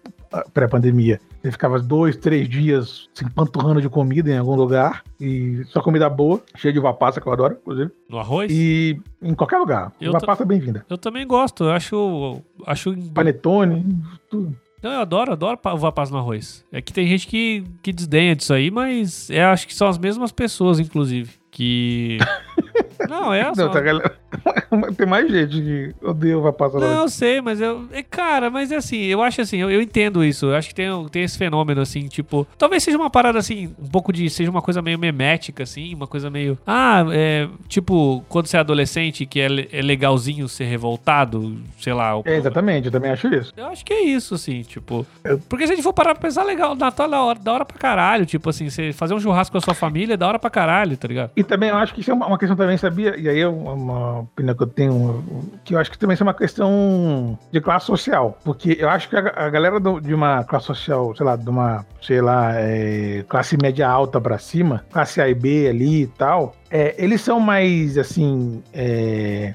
pré-pandemia. Ele ficava dois, três dias se empanturrando de comida em algum lugar. E só comida boa, cheia de uva passa, que eu adoro, inclusive. No arroz? E em qualquer lugar. Eu uva passa é bem-vinda. Eu também gosto, eu acho. Acho. Panetone, tudo. Não, eu adoro, adoro uva passa no arroz. É que tem gente que, que desdenha disso aí, mas eu acho que são as mesmas pessoas, inclusive. Que. Não, é só... Não, tá, galera. Tem mais gente que odeia uva passa. Não, eu sei, mas eu. é, Cara, mas é assim, eu acho assim, eu, eu entendo isso. Eu acho que tem, tem esse fenômeno, assim, tipo. Talvez seja uma parada assim, um pouco de. Seja uma coisa meio memética, assim, uma coisa meio. Ah, é. Tipo, quando você é adolescente, que é, é legalzinho ser revoltado, sei lá. o- É, exatamente, eu também acho isso. Eu acho que é isso, assim, tipo. Eu- Porque se a gente for parar pra pensar, legal, Natal é da hora, da hora pra caralho. Tipo assim, você fazer um churrasco com a sua família é da hora pra caralho, tá ligado? E também eu acho que isso é uma uma questão também, sabia? E aí é uma opinião que eu tenho, que eu acho que também é uma questão de classe social. Porque eu acho que a, a galera do- de uma classe social, sei lá, de uma, sei lá, é, classe média alta pra cima, classe A e B ali e tal, é, eles são mais, assim, é,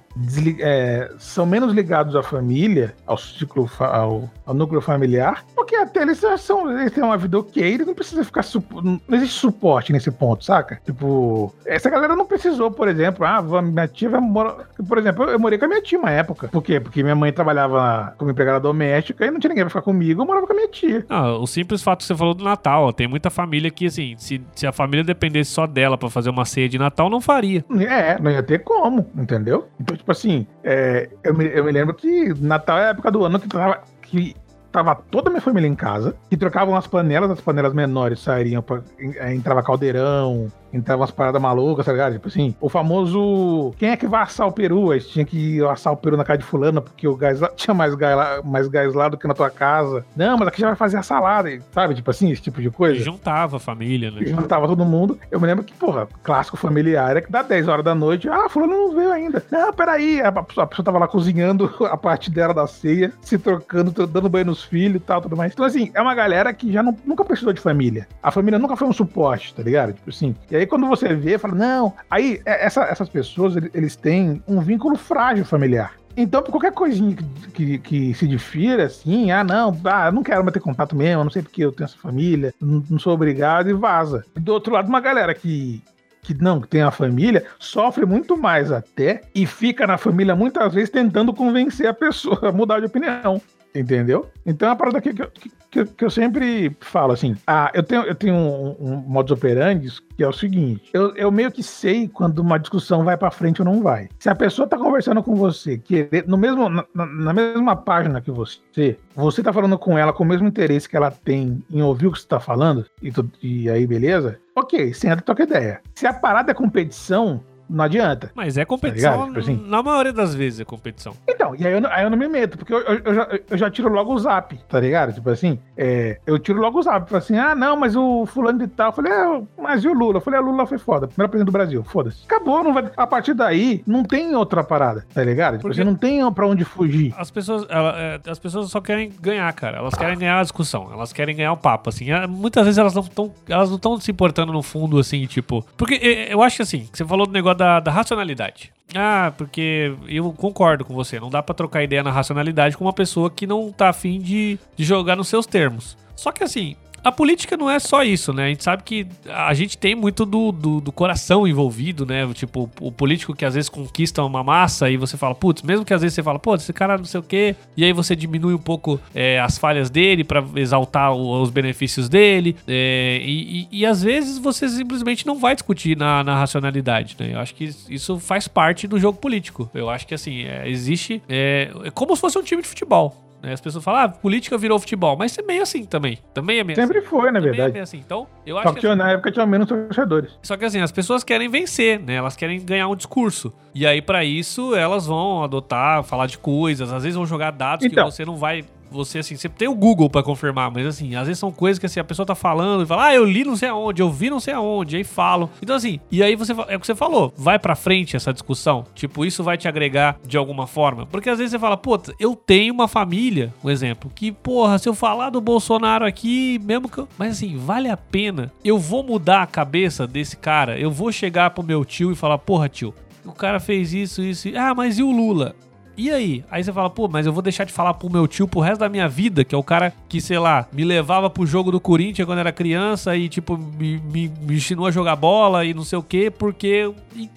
é, são menos ligados à família, ao ciclo, ao, ao núcleo familiar, porque até eles são, eles têm uma vida ok, eles não precisam ficar, não existe suporte nesse ponto, saca? Tipo, essa galera não precisou, por exemplo, ah, minha tia vai morar, por exemplo, eu, eu morei com a minha tia uma época, por quê? Porque minha mãe trabalhava como empregada doméstica e não tinha ninguém pra ficar comigo, eu morava com a minha tia. Ah, o simples fato que você falou do Natal, ó, tem muita família que, assim, se, se a família dependesse só dela pra fazer uma ceia de Natal, não faria. É, não ia ter como, entendeu? Então, tipo assim, é, eu, me, eu me lembro que Natal é a época do ano que tava, que tava toda a minha família em casa, que trocavam as panelas, as panelas menores sairiam, pra, é, entrava caldeirão, entrava umas paradas malucas, tá ligado? Tipo assim, o famoso quem é que vai assar o peru? Aí tinha que assar o peru na casa de fulano, porque o gás lá, tinha mais gás, lá, mais gás lá do que na tua casa. Não, mas aqui já vai fazer a salada, sabe? Tipo assim, esse tipo de E coisa. juntava a família, né? E juntava todo mundo. Eu me lembro que, porra, clássico familiar é que dá 10 horas da noite. Ah, fulano não veio ainda. Não, peraí. A pessoa, a pessoa tava lá cozinhando a parte dela da ceia, se trocando, tro- dando banho nos filhos e tal, tudo mais. Então, assim, é uma galera que já não- nunca precisou de família. A família nunca foi um suporte, tá ligado? Tipo assim. E aí, quando você vê, fala, não. Aí, é- essa- essas pessoas, ele- eles têm um vínculo frágil familiar. Então, por qualquer coisinha que, que, que se difira, assim, ah, não, ah, não quero mais ter contato mesmo, não sei porque eu tenho essa família, não, não sou obrigado e vaza. Do outro lado, uma galera que, que não tem a família sofre muito mais até e fica na família muitas vezes tentando convencer a pessoa a mudar de opinião. Entendeu? Então é uma parada que, que, que, que eu sempre falo assim. Ah, eu tenho, eu tenho um, um modus operandi que é o seguinte: eu, eu meio que sei quando uma discussão vai pra frente ou não vai. Se a pessoa tá conversando com você, querer, no mesmo, na, na- mesma página que você, você tá falando com ela com o mesmo interesse que ela tem em ouvir o que você tá falando, e, tu- e aí beleza? Ok, senta e troca ideia. Se a parada é competição, não adianta. Mas é competição, ligado? Tipo assim. na maioria das vezes é competição. Então, e aí eu, não- aí eu não me meto, porque eu, eu- eu já, eu já tiro logo o zap, tá ligado? Tipo assim, é, eu tiro logo o zap. Falo assim, ah, não, mas o fulano de tal. Eu falei, é, mas e o Lula? Eu falei, ah, Lula foi foda. Primeiro presidente do Brasil, foda-se. Acabou, não vai. A partir daí, não tem outra parada, tá ligado? Tipo, Porque- você não tem pra onde fugir. As pessoas, ela- é, as pessoas só querem ganhar, cara. Elas querem ganhar a discussão. Elas querem ganhar o papo, assim. É, Muitas vezes elas não estão elas não estão se importando no fundo, assim, tipo... Porque eu acho que, assim, você falou do negócio da, da racionalidade. Ah, porque eu concordo com você. Não dá pra trocar ideia na racionalidade com uma pessoa que não tá afim de, de jogar nos seus termos. Só que, assim... A política não é só isso, né? A gente sabe que a gente tem muito do, do, do coração envolvido, né? Tipo, o político que às vezes conquista uma massa e você fala, putz, mesmo que às vezes você fala, pô, esse cara não sei o quê, e aí você diminui um pouco é, as falhas dele pra exaltar o- os benefícios dele, é, e, e- e às vezes você simplesmente não vai discutir na, na racionalidade, né? Eu acho que isso faz parte do jogo político. Eu acho que, assim, é, existe. É, é como se fosse um time de futebol. Né? As pessoas falam, ah, política virou futebol, mas é meio assim também. Também é meio Sempre foi, na também é verdade. meio assim. Então, eu Só acho que que. tinha- na época tinha menos torcedores. Só que assim, as pessoas querem vencer, né? Elas querem ganhar um discurso. E aí, pra isso, elas vão adotar, falar de coisas, às vezes vão jogar dados Então. que você não vai. Você, assim, você tem o Google pra confirmar, mas assim, às vezes são coisas que assim, a pessoa tá falando e fala, ah, eu li não sei aonde, eu vi não sei aonde, aí falam. Então, assim, e aí você é o que você falou, vai pra frente essa discussão. Tipo, isso vai te agregar de alguma forma. Porque às vezes você fala, puta, eu tenho uma família, um exemplo, que, porra, se eu falar do Bolsonaro aqui, mesmo que eu. Mas assim, vale a pena. Eu vou mudar a cabeça desse cara, eu vou chegar pro meu tio e falar, porra, tio, o cara fez isso, isso. Ah, mas e o Lula? E aí? Aí você fala, pô, mas eu vou deixar de falar pro meu tio pro resto da minha vida, que é o cara que, sei lá, me levava pro jogo do Corinthians quando era criança e, tipo, me, me, me ensinou a jogar bola e não sei o quê, porque. E,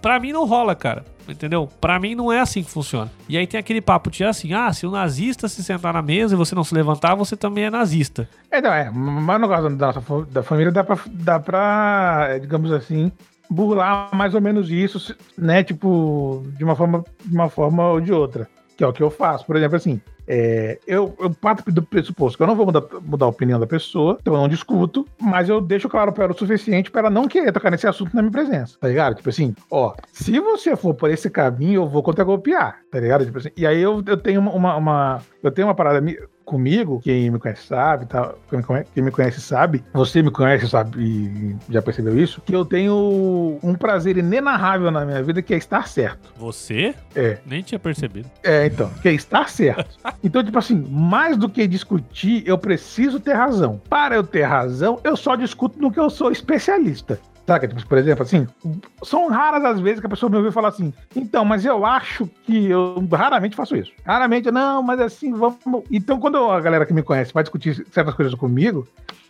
pra mim não rola, cara. Entendeu? Pra mim não é assim que funciona. E aí tem aquele papo de assim: ah, se o nazista se sentar na mesa e você não se levantar, você também é nazista. É, não, é. Mas no caso da, da família dá pra, dá pra, digamos assim, burlar mais ou menos isso, né? Tipo, de uma forma, de uma forma ou de outra. Que é o que eu faço. Por exemplo, assim, é, eu, eu parto do pressuposto que eu não vou mudar, mudar a opinião da pessoa, então eu não discuto, mas eu deixo claro para ela o suficiente para ela não querer tocar nesse assunto na minha presença, tá ligado? Tipo assim, ó, se você for por esse caminho, eu vou contra-golpear, tá ligado? Tipo assim, e aí eu, eu tenho uma, uma, eu tenho uma parada comigo, quem me conhece sabe, tá, quem me conhece sabe, você me conhece sabe e já percebeu isso, que eu tenho um prazer inenarrável na minha vida que é estar certo. Você? É. Nem tinha percebido. É, então, que é estar certo. então, tipo assim, mais do que discutir, eu preciso ter razão. Para eu ter razão, eu só discuto no que eu sou especialista. Saca? Tipo, por exemplo, assim, são raras as vezes que a pessoa me ouviu falar assim, então, mas eu acho que eu raramente faço isso. Raramente, não, mas assim, vamos. Então, quando a galera que me conhece vai discutir certas coisas comigo,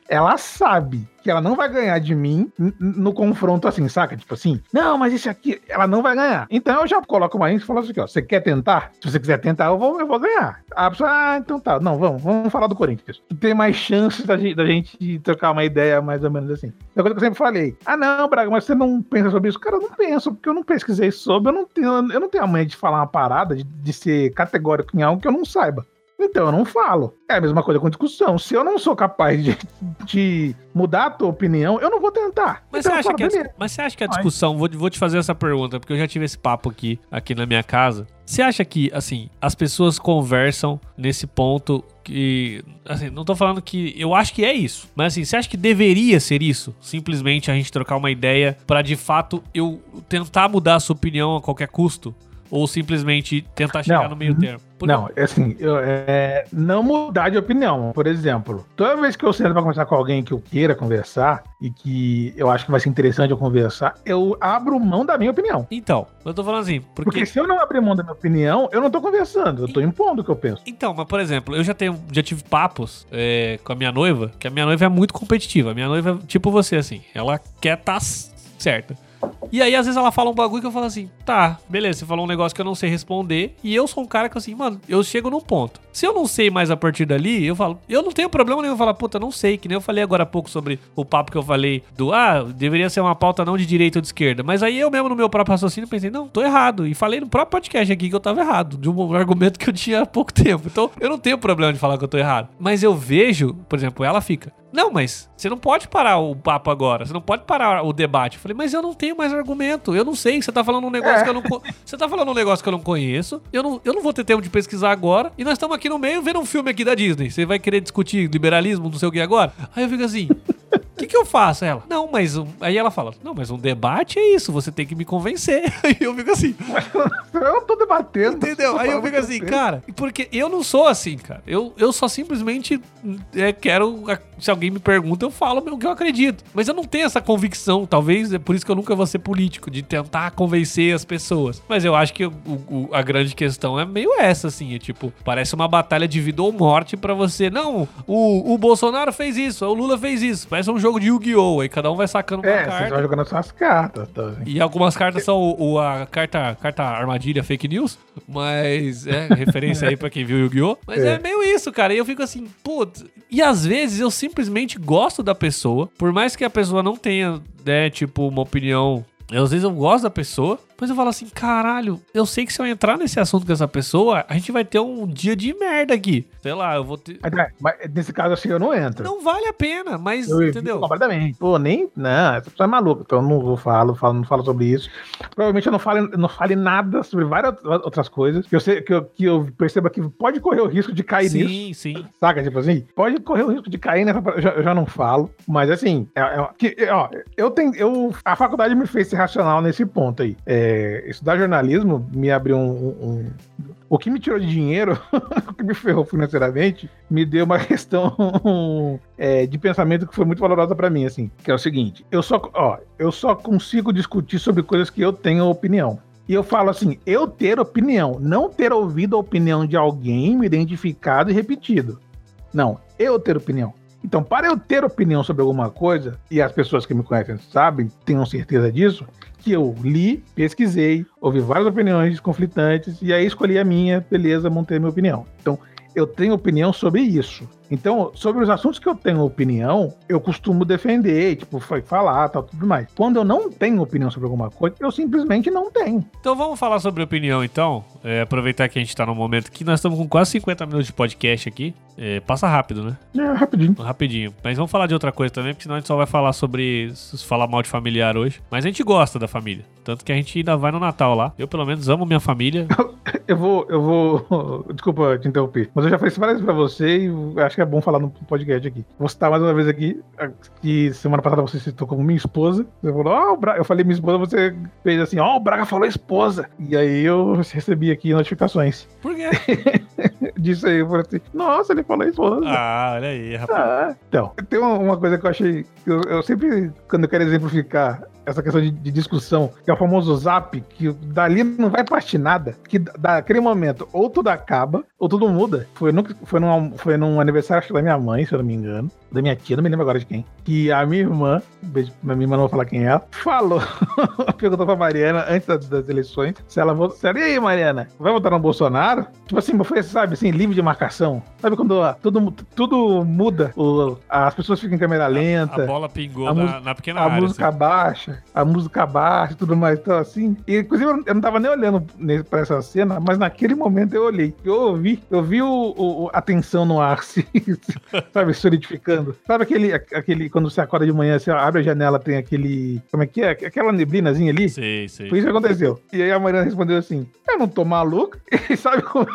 ela sabe que ela não vai ganhar de mim no confronto assim, saca? Tipo assim, não, mas isso aqui, ela não vai ganhar. Então eu já coloco uma índice e falo assim, ó, você quer tentar? Se você quiser tentar, eu vou, eu vou ganhar. A pessoa, ah, então tá, não, vamos, vamos falar do Corinthians. Tem mais chances da gente, da gente trocar uma ideia mais ou menos assim. É coisa que eu sempre falei. Ah, não, Braga, mas você não pensa sobre isso? Cara, eu não penso, porque eu não pesquisei sobre, eu não tenho, eu não tenho a manha de falar uma parada, de, de ser categórico em algo que eu não saiba. Então eu não falo. É a mesma coisa com discussão. Se eu não sou capaz de, de mudar a tua opinião, eu não vou tentar. Mas, então, você, acha que a, mas você acha que a discussão. Vou, vou te fazer essa pergunta, porque eu já tive esse papo aqui, aqui na minha casa. Você acha que, assim, as pessoas conversam nesse ponto que. Assim, não tô falando que. Eu acho que é isso. Mas, assim, você acha que deveria ser isso? Simplesmente a gente trocar uma ideia para de fato eu tentar mudar a sua opinião a qualquer custo? Ou simplesmente tentar chegar não, no meio termo? Por... Não, é assim, eu, é, não mudar de opinião. Por exemplo, toda vez que eu sento pra conversar com alguém que eu queira conversar e que eu acho que vai ser interessante eu conversar, eu abro mão da minha opinião. Então, eu tô falando assim, porque... porque se eu não abrir mão da minha opinião, eu não tô conversando, eu tô impondo o que eu penso. Então, mas por exemplo, eu já tenho, já tive papos é, com a minha noiva, que a minha noiva é muito competitiva. A minha noiva é tipo você, assim, ela quer estar tá certa. E aí, às vezes, ela fala um bagulho que eu falo assim, tá, beleza, você falou um negócio que eu não sei responder. E eu sou um cara que, assim, mano, eu chego num ponto. Se eu não sei mais a partir dali, eu falo, eu não tenho problema nenhum falar, puta, não sei, que nem eu falei agora há pouco sobre o papo que eu falei do, ah, deveria ser uma pauta não de direita ou de esquerda. Mas aí eu mesmo, no meu próprio raciocínio, pensei, não, tô errado. E falei no próprio podcast aqui que eu tava errado, de um argumento que eu tinha há pouco tempo. Então, eu não tenho problema de falar que eu tô errado. Mas eu vejo, por exemplo, ela fica, não, mas você não pode parar o papo agora, você não pode parar o debate. Eu falei, mas eu não tenho mais argumento, eu não sei, você tá falando um negócio é. que eu não Você tá falando um negócio que eu não conheço, eu não, eu não vou ter tempo de pesquisar agora, e nós estamos aqui no meio vendo um filme aqui da Disney. Você vai querer discutir liberalismo, não sei o que agora? Aí eu fico assim. O que, que eu faço? Ela, não, mas. Um... Aí ela fala, não, mas um debate é isso, você tem que me convencer. Aí eu fico assim. eu tô debatendo. Entendeu? Aí eu fico assim, cara, porque eu não sou assim, cara. Eu, eu só simplesmente é, quero. Se alguém me pergunta, eu falo o que eu acredito. Mas eu não tenho essa convicção, talvez é por isso que eu nunca vou ser político, de tentar convencer as pessoas. Mas eu acho que o, o, a grande questão é meio essa, assim. É tipo, parece uma batalha de vida ou morte para você. Não, o, o Bolsonaro fez isso, o Lula fez isso. Parece um jogo de Yu-Gi-Oh! Aí cada um vai sacando uma é, carta. Você vai jogando suas cartas. Tá? E algumas cartas são o, o, a carta, carta armadilha fake news, mas é referência aí pra quem viu Yu-Gi-Oh! Mas é. é. meio isso, cara. E eu fico assim, putz. E às vezes eu simplesmente gosto da pessoa, por mais que a pessoa não tenha, né, tipo, uma opinião. Às vezes eu gosto da pessoa, mas eu falo assim, caralho, eu sei que se eu entrar nesse assunto com essa pessoa, a gente vai ter um dia de merda aqui. Sei lá, eu vou ter. É, mas nesse caso assim eu não entro. Não vale a pena, mas eu entendeu? Completamente. Pô, nem. Não, essa pessoa é maluca. Então eu não falo, falo, não falo sobre isso. Provavelmente eu não fale, não fale nada sobre várias outras coisas que eu, sei, que eu, que eu perceba que pode correr o risco de cair sim, nisso. Sim, sim. Saca? Tipo assim, pode correr o risco de cair nessa. Eu já, eu já não falo. Mas assim, é, é, que, ó, eu tenho. Eu, a faculdade me fez ser racional nesse ponto aí. É, estudar jornalismo me abriu um, um, o que me tirou de dinheiro, o que me ferrou financeiramente, me deu uma questão é, de pensamento que foi muito valorosa para mim, assim, que é o seguinte: eu só, ó, eu só consigo discutir sobre coisas que eu tenho opinião. E eu falo assim, eu ter opinião, não ter ouvido a opinião de alguém me identificado e repetido. Não, eu ter opinião. Então, para eu ter opinião sobre alguma coisa, e as pessoas que me conhecem sabem, tenham certeza disso, que eu li, pesquisei, ouvi várias opiniões conflitantes, e aí escolhi a minha, beleza, montei a minha opinião. Então, eu tenho opinião sobre isso. Então, sobre os assuntos que eu tenho opinião, eu costumo defender, tipo, falar, tal, tudo mais. Quando eu não tenho opinião sobre alguma coisa, eu simplesmente não tenho. Então vamos falar sobre opinião, então. É, aproveitar que a gente tá num momento que nós estamos com quase 50 minutos de podcast aqui. É, passa rápido, né? É, rapidinho. Rapidinho. Mas vamos falar de outra coisa também, porque senão a gente só vai falar sobre falar mal de familiar hoje. Mas a gente gosta da família. Tanto que a gente ainda vai no Natal lá. Eu, pelo menos, amo minha família. eu vou, eu vou. Desculpa te interromper. Mas eu já falei isso várias vezes pra você e acho que é bom falar no podcast aqui. Vou citar mais uma vez aqui que semana passada você citou como minha esposa. Você falou, ó, oh, eu falei minha esposa, você fez assim, ó, oh, o Braga falou esposa. E aí eu recebi aqui notificações. Por quê? Disso aí, eu falei assim, nossa, ele falou esposa. Ah, olha aí, rapaz. Ah, então, tem uma coisa que eu achei. Eu, eu sempre, quando eu quero exemplificar essa questão de, de, discussão, que é o famoso zap, que dali não vai partir nada, que daquele momento ou tudo acaba, ou tudo muda. Foi, no, foi, num, foi num aniversário acho, da minha mãe, se eu não me engano, da minha tia, não me lembro agora de quem, que a minha irmã, beijo minha irmã não vou falar quem é, falou, perguntou pra Mariana, antes das, das eleições, se ela votou, e aí, Mariana, vai votar no Bolsonaro? Tipo assim, foi, sabe, assim, livre de marcação. Sabe quando ó, tudo, tudo muda, o, as pessoas ficam em câmera lenta. A, a bola pingou na, na, pequena a área. A música assim. baixa a música baixa e tudo mais, então assim. E, inclusive, eu não tava nem olhando pra essa cena, mas naquele momento eu olhei. Eu ouvi, eu vi o, o a tensão no ar, se, sabe, solidificando. Sabe aquele, aquele, quando você acorda de manhã, você abre a janela, tem aquele, como é que é? Aquela neblinazinha ali? Sim, sim. Foi isso que aconteceu. E aí a Mariana respondeu assim, eu não tô maluco. E sabe como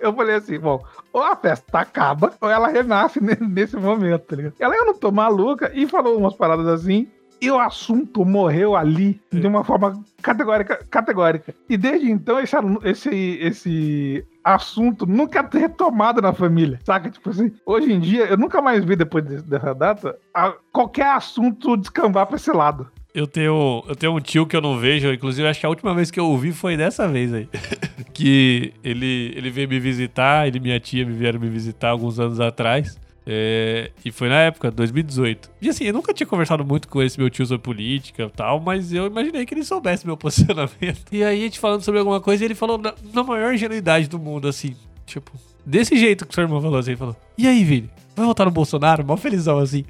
eu falei assim, bom, ou a festa acaba, ou ela renasce nesse momento, tá ligado? Ela, eu não tô maluca, e falou umas paradas assim, e o assunto morreu ali de uma forma categórica. categórica. E desde então, esse, esse, esse assunto nunca é retomado na família, saca? Tipo assim, hoje em dia, eu nunca mais vi depois dessa data a, qualquer assunto descambar pra esse lado. Eu tenho, eu tenho um tio que eu não vejo, inclusive acho que a última vez que eu ouvi foi dessa vez aí. que ele, ele veio me visitar, ele e minha tia me vieram me visitar alguns anos atrás. É, e foi na época, 2018. E assim, eu nunca tinha conversado muito com esse meu tio sobre política e tal, mas eu imaginei que ele soubesse meu posicionamento. E aí a gente falando sobre alguma coisa, ele falou na, na maior ingenuidade do mundo, assim, tipo, desse jeito que o seu irmão falou assim, falou: E aí, Vini, vai votar no Bolsonaro? Mó felizão assim.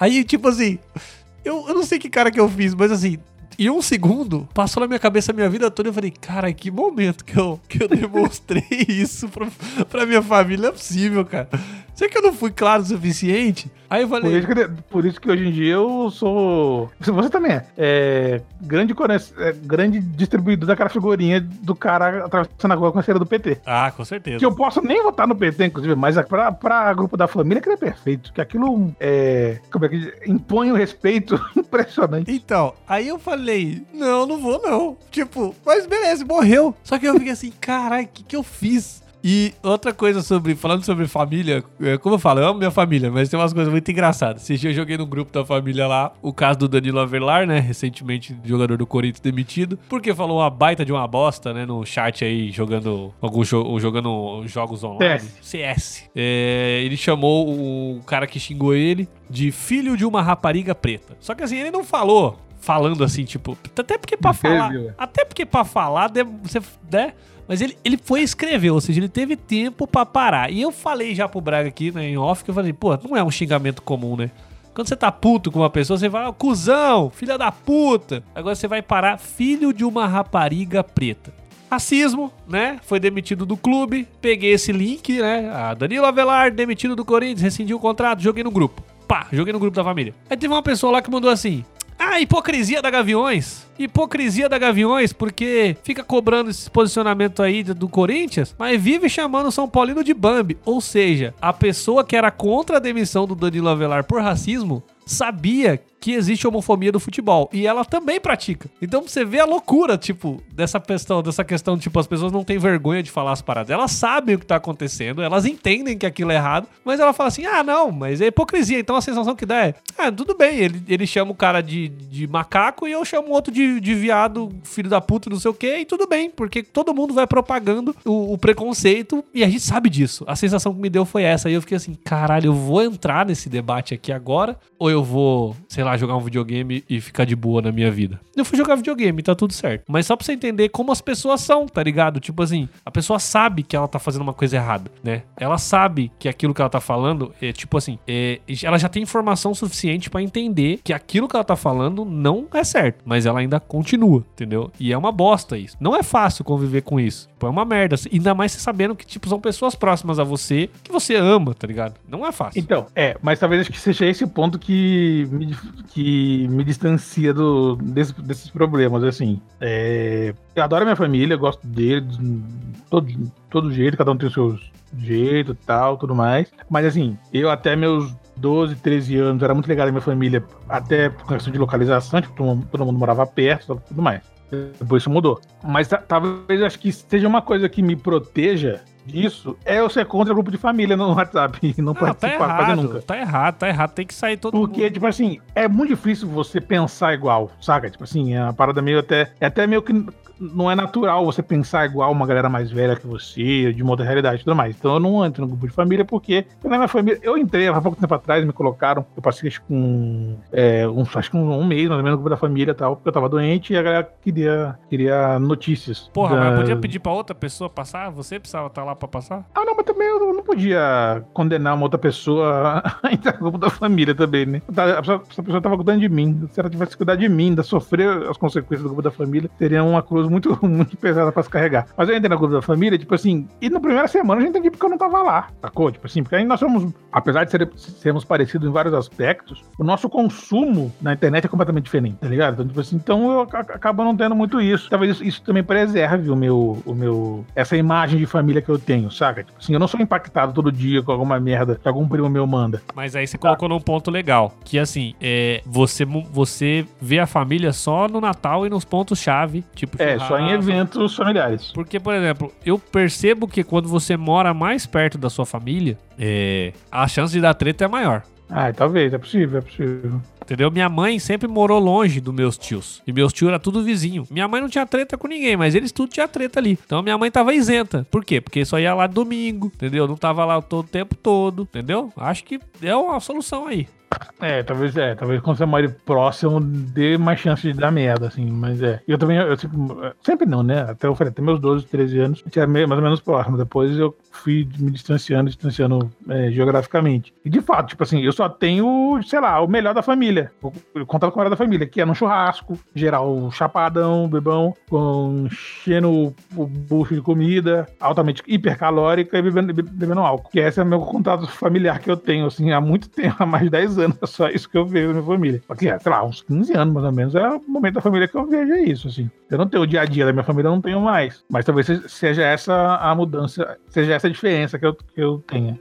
Aí, tipo assim, eu, eu não sei que cara que eu fiz, mas assim, em um segundo, passou na minha cabeça a minha vida toda. Eu falei, cara, que momento que eu, que eu demonstrei isso pra, pra minha família. Não é possível, cara. Será que eu não fui claro o suficiente? Aí eu falei. Por isso que, por isso que hoje em dia eu sou. Você também é. é grande, é, grande distribuidor daquela figurinha do cara atravessando a rua com a cera do PT. Ah, com certeza. Que eu posso nem votar no PT, inclusive, mas pra, pra grupo da família que é perfeito. Que aquilo é. Como é que impõe um respeito impressionante. Então, aí eu falei: não, não vou não. Tipo, mas beleza, morreu. Só que eu fiquei assim: caralho, o que, que eu fiz? E outra coisa sobre, falando sobre família, é, como eu falo, eu amo minha família, mas tem umas coisas muito engraçadas. Esse dia eu joguei no grupo da família lá o caso do Danilo Avelar, né? Recentemente jogador do Corinthians demitido, porque falou uma baita de uma bosta, né? No chat aí, jogando algum jo jogando jogos online. CS. CS. É, ele chamou o cara que xingou ele de filho de uma rapariga preta. Só que assim, ele não falou falando assim, tipo, até porque para falar, até porque para falar, você, né? Mas ele, ele foi escrever, ou seja, ele teve tempo para parar. E eu falei já pro Braga aqui, né, em off, que eu falei, pô, não é um xingamento comum, né? Quando você tá puto com uma pessoa, você vai, ah, cuzão, filha da puta. Agora você vai parar, filho de uma rapariga preta. Racismo, né? Foi demitido do clube. Peguei esse link, né? A Danilo Avelar, demitido do Corinthians, rescindiu o contrato, joguei no grupo. Pá, joguei no grupo da família. Aí teve uma pessoa lá que mandou assim: ah, hipocrisia da Gaviões. Hipocrisia da Gaviões, porque fica cobrando esse posicionamento aí do Corinthians, mas vive chamando o São Paulino de Bambi. Ou seja, a pessoa que era contra a demissão do Danilo Avelar por racismo sabia que existe homofobia no futebol. E ela também pratica. Então você vê a loucura, tipo, dessa questão, dessa questão, tipo, as pessoas não têm vergonha de falar as paradas. Elas sabem o que tá acontecendo, elas entendem que aquilo é errado, mas ela fala assim: ah, não, mas é hipocrisia. Então a sensação que dá é: ah, tudo bem, ele, ele chama o cara de, de macaco e eu chamo outro de, de viado, filho da puta, não sei o quê, e tudo bem, porque todo mundo vai propagando o, o preconceito e a gente sabe disso. A sensação que me deu foi essa. E eu fiquei assim: caralho, eu vou entrar nesse debate aqui agora ou eu vou, sei lá, jogar um videogame e ficar de boa na minha vida? Eu fui jogar videogame, tá tudo certo. Mas só pra você entender como as pessoas são, tá ligado? Tipo assim, a pessoa sabe que ela tá fazendo uma coisa errada, né? Ela sabe que aquilo que ela tá falando é tipo assim, é, ela já tem informação suficiente para entender que aquilo que ela tá falando não é certo, mas ela ainda continua, entendeu? E é uma bosta isso. Não é fácil conviver com isso. É uma merda. Ainda mais você sabendo que, tipo, são pessoas próximas a você que você ama, tá ligado? Não é fácil. Então, é, mas talvez acho que seja esse ponto que me, que me distancia do, desse, desses problemas, assim. É, eu adoro minha família, gosto deles, todo, todo jeito, cada um tem os seus jeito tal, tudo mais. Mas assim, eu até meus 12, 13 anos era muito ligado à minha família, até por questão de localização, tipo, todo mundo morava perto, tudo mais. Depois isso mudou. Mas talvez acho que seja uma coisa que me proteja disso é eu ser contra o grupo de família no WhatsApp e não, não tá participar tá errado, nunca. Tá errado, tá errado, tem que sair todo Porque, mundo. tipo assim, é muito difícil você pensar igual, saca? Tipo assim, é uma parada meio até. É até meio que não é natural você pensar igual uma galera mais velha que você, de uma outra realidade e tudo mais. Então eu não entro no grupo de família porque na minha família, eu entrei há pouco tempo atrás, me colocaram, eu passei acho, com é, um, acho que um, um, mês mais ou menos no grupo da família e tal, porque eu tava doente e a galera queria, queria notícias. Porra, da... mas podia pedir pra outra pessoa passar? Você precisava estar lá pra passar? Ah, não, mas também eu não podia condenar uma outra pessoa a entrar no grupo da família também, né? Essa pessoa tava cuidando de mim. Se ela tivesse cuidado de mim, ainda sofrer as consequências do grupo da família, seria uma cruz muito, muito pesada pra se carregar. Mas eu entrei na grupo da família, tipo assim, e na primeira semana eu entendi porque eu não tava lá, sacou? Tipo assim, porque aí nós somos, apesar de ser, sermos parecidos em vários aspectos, o nosso consumo na internet é completamente diferente, tá ligado? Então, tipo assim, então eu acabo não tendo muito isso. Talvez isso, isso também preserve o meu, o meu, essa imagem de família que eu tenho, saca? Tipo assim, eu não sou impactado todo dia com alguma merda que algum primo meu manda. Mas aí você colocou num ponto legal, que assim, é, você, você vê a família só no Natal e nos pontos-chave, tipo... É, só em eventos familiares. Porque, por exemplo, eu percebo que quando você mora mais perto da sua família, é, a chance de dar treta é maior. Ah, talvez, é possível, é possível. Entendeu? Minha mãe sempre morou longe dos meus tios. E meus tios eram tudo vizinho. Minha mãe não tinha treta com ninguém, mas eles tudo tinha treta ali. Então minha mãe tava isenta. Por quê? Porque só ia lá domingo, entendeu? Não tava lá todo o tempo todo, entendeu? Acho que é uma solução aí. É, talvez é, talvez quando você mora próximo dê mais chance de dar merda, assim, mas é. Eu também, eu sempre, sempre não, né? Até eu falei, até meus 12, 13 anos, a gente era mais ou menos próximo. Depois eu fui me distanciando, distanciando é, geograficamente. E de fato, tipo assim, eu só tenho, sei lá, o melhor da família. Eu contava com o melhor da família, que é no churrasco, geral chapadão, bebão, com enchendo o bucho de comida, altamente hipercalórica e bebendo, bebendo álcool. Que esse é o meu contato familiar que eu tenho, assim, há muito tempo, há mais de 10 anos. É só isso que eu vejo na minha família. Porque, sei lá, uns 15 anos mais ou menos, é o momento da família que eu vejo, é isso, assim. Eu não tenho o dia a dia da minha família, eu não tenho mais. Mas talvez seja essa a mudança, seja essa a diferença que eu, que eu tenha.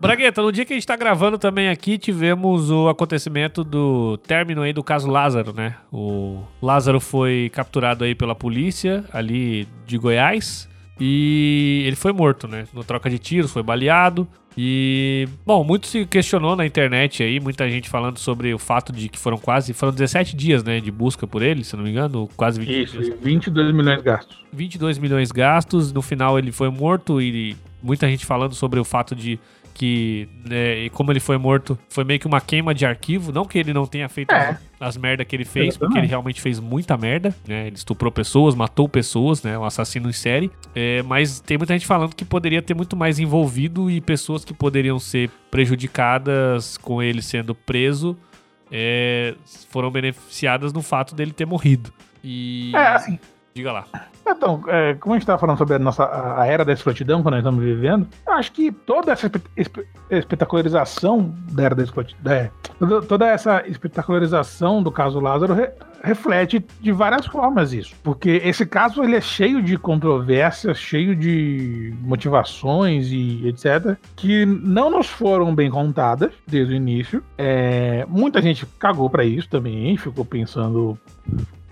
Bragueta, no dia que a gente tá gravando também aqui, tivemos o acontecimento do término aí do caso Lázaro, né? O Lázaro foi capturado aí pela polícia ali de Goiás e ele foi morto, né? No troca de tiros, foi baleado. E, bom, muito se questionou na internet aí, muita gente falando sobre o fato de que foram quase, foram 17 dias, né, de busca por ele, se não me engano, quase 20 Isso, dias. 22 milhões gastos. 22 milhões gastos, no final ele foi morto e muita gente falando sobre o fato de que, né, como ele foi morto, foi meio que uma queima de arquivo. Não que ele não tenha feito é. as, as merdas que ele fez, porque ele realmente fez muita merda, né? Ele estuprou pessoas, matou pessoas, né? Um assassino em série. É, mas tem muita gente falando que poderia ter muito mais envolvido e pessoas que poderiam ser prejudicadas com ele sendo preso é, foram beneficiadas no fato dele ter morrido. E. É, assim. Diga lá. Então, é, como a gente estava falando sobre a nossa a era da escrotidão que nós estamos vivendo, eu acho que toda essa espetacularização da era da escrotidão, é, toda, toda, essa espetacularização do caso Lázaro re, reflete de várias formas isso. Porque esse caso ele é cheio de controvérsias, cheio de motivações e etc., que não nos foram bem contadas desde o início. É, muita gente cagou para isso também, ficou pensando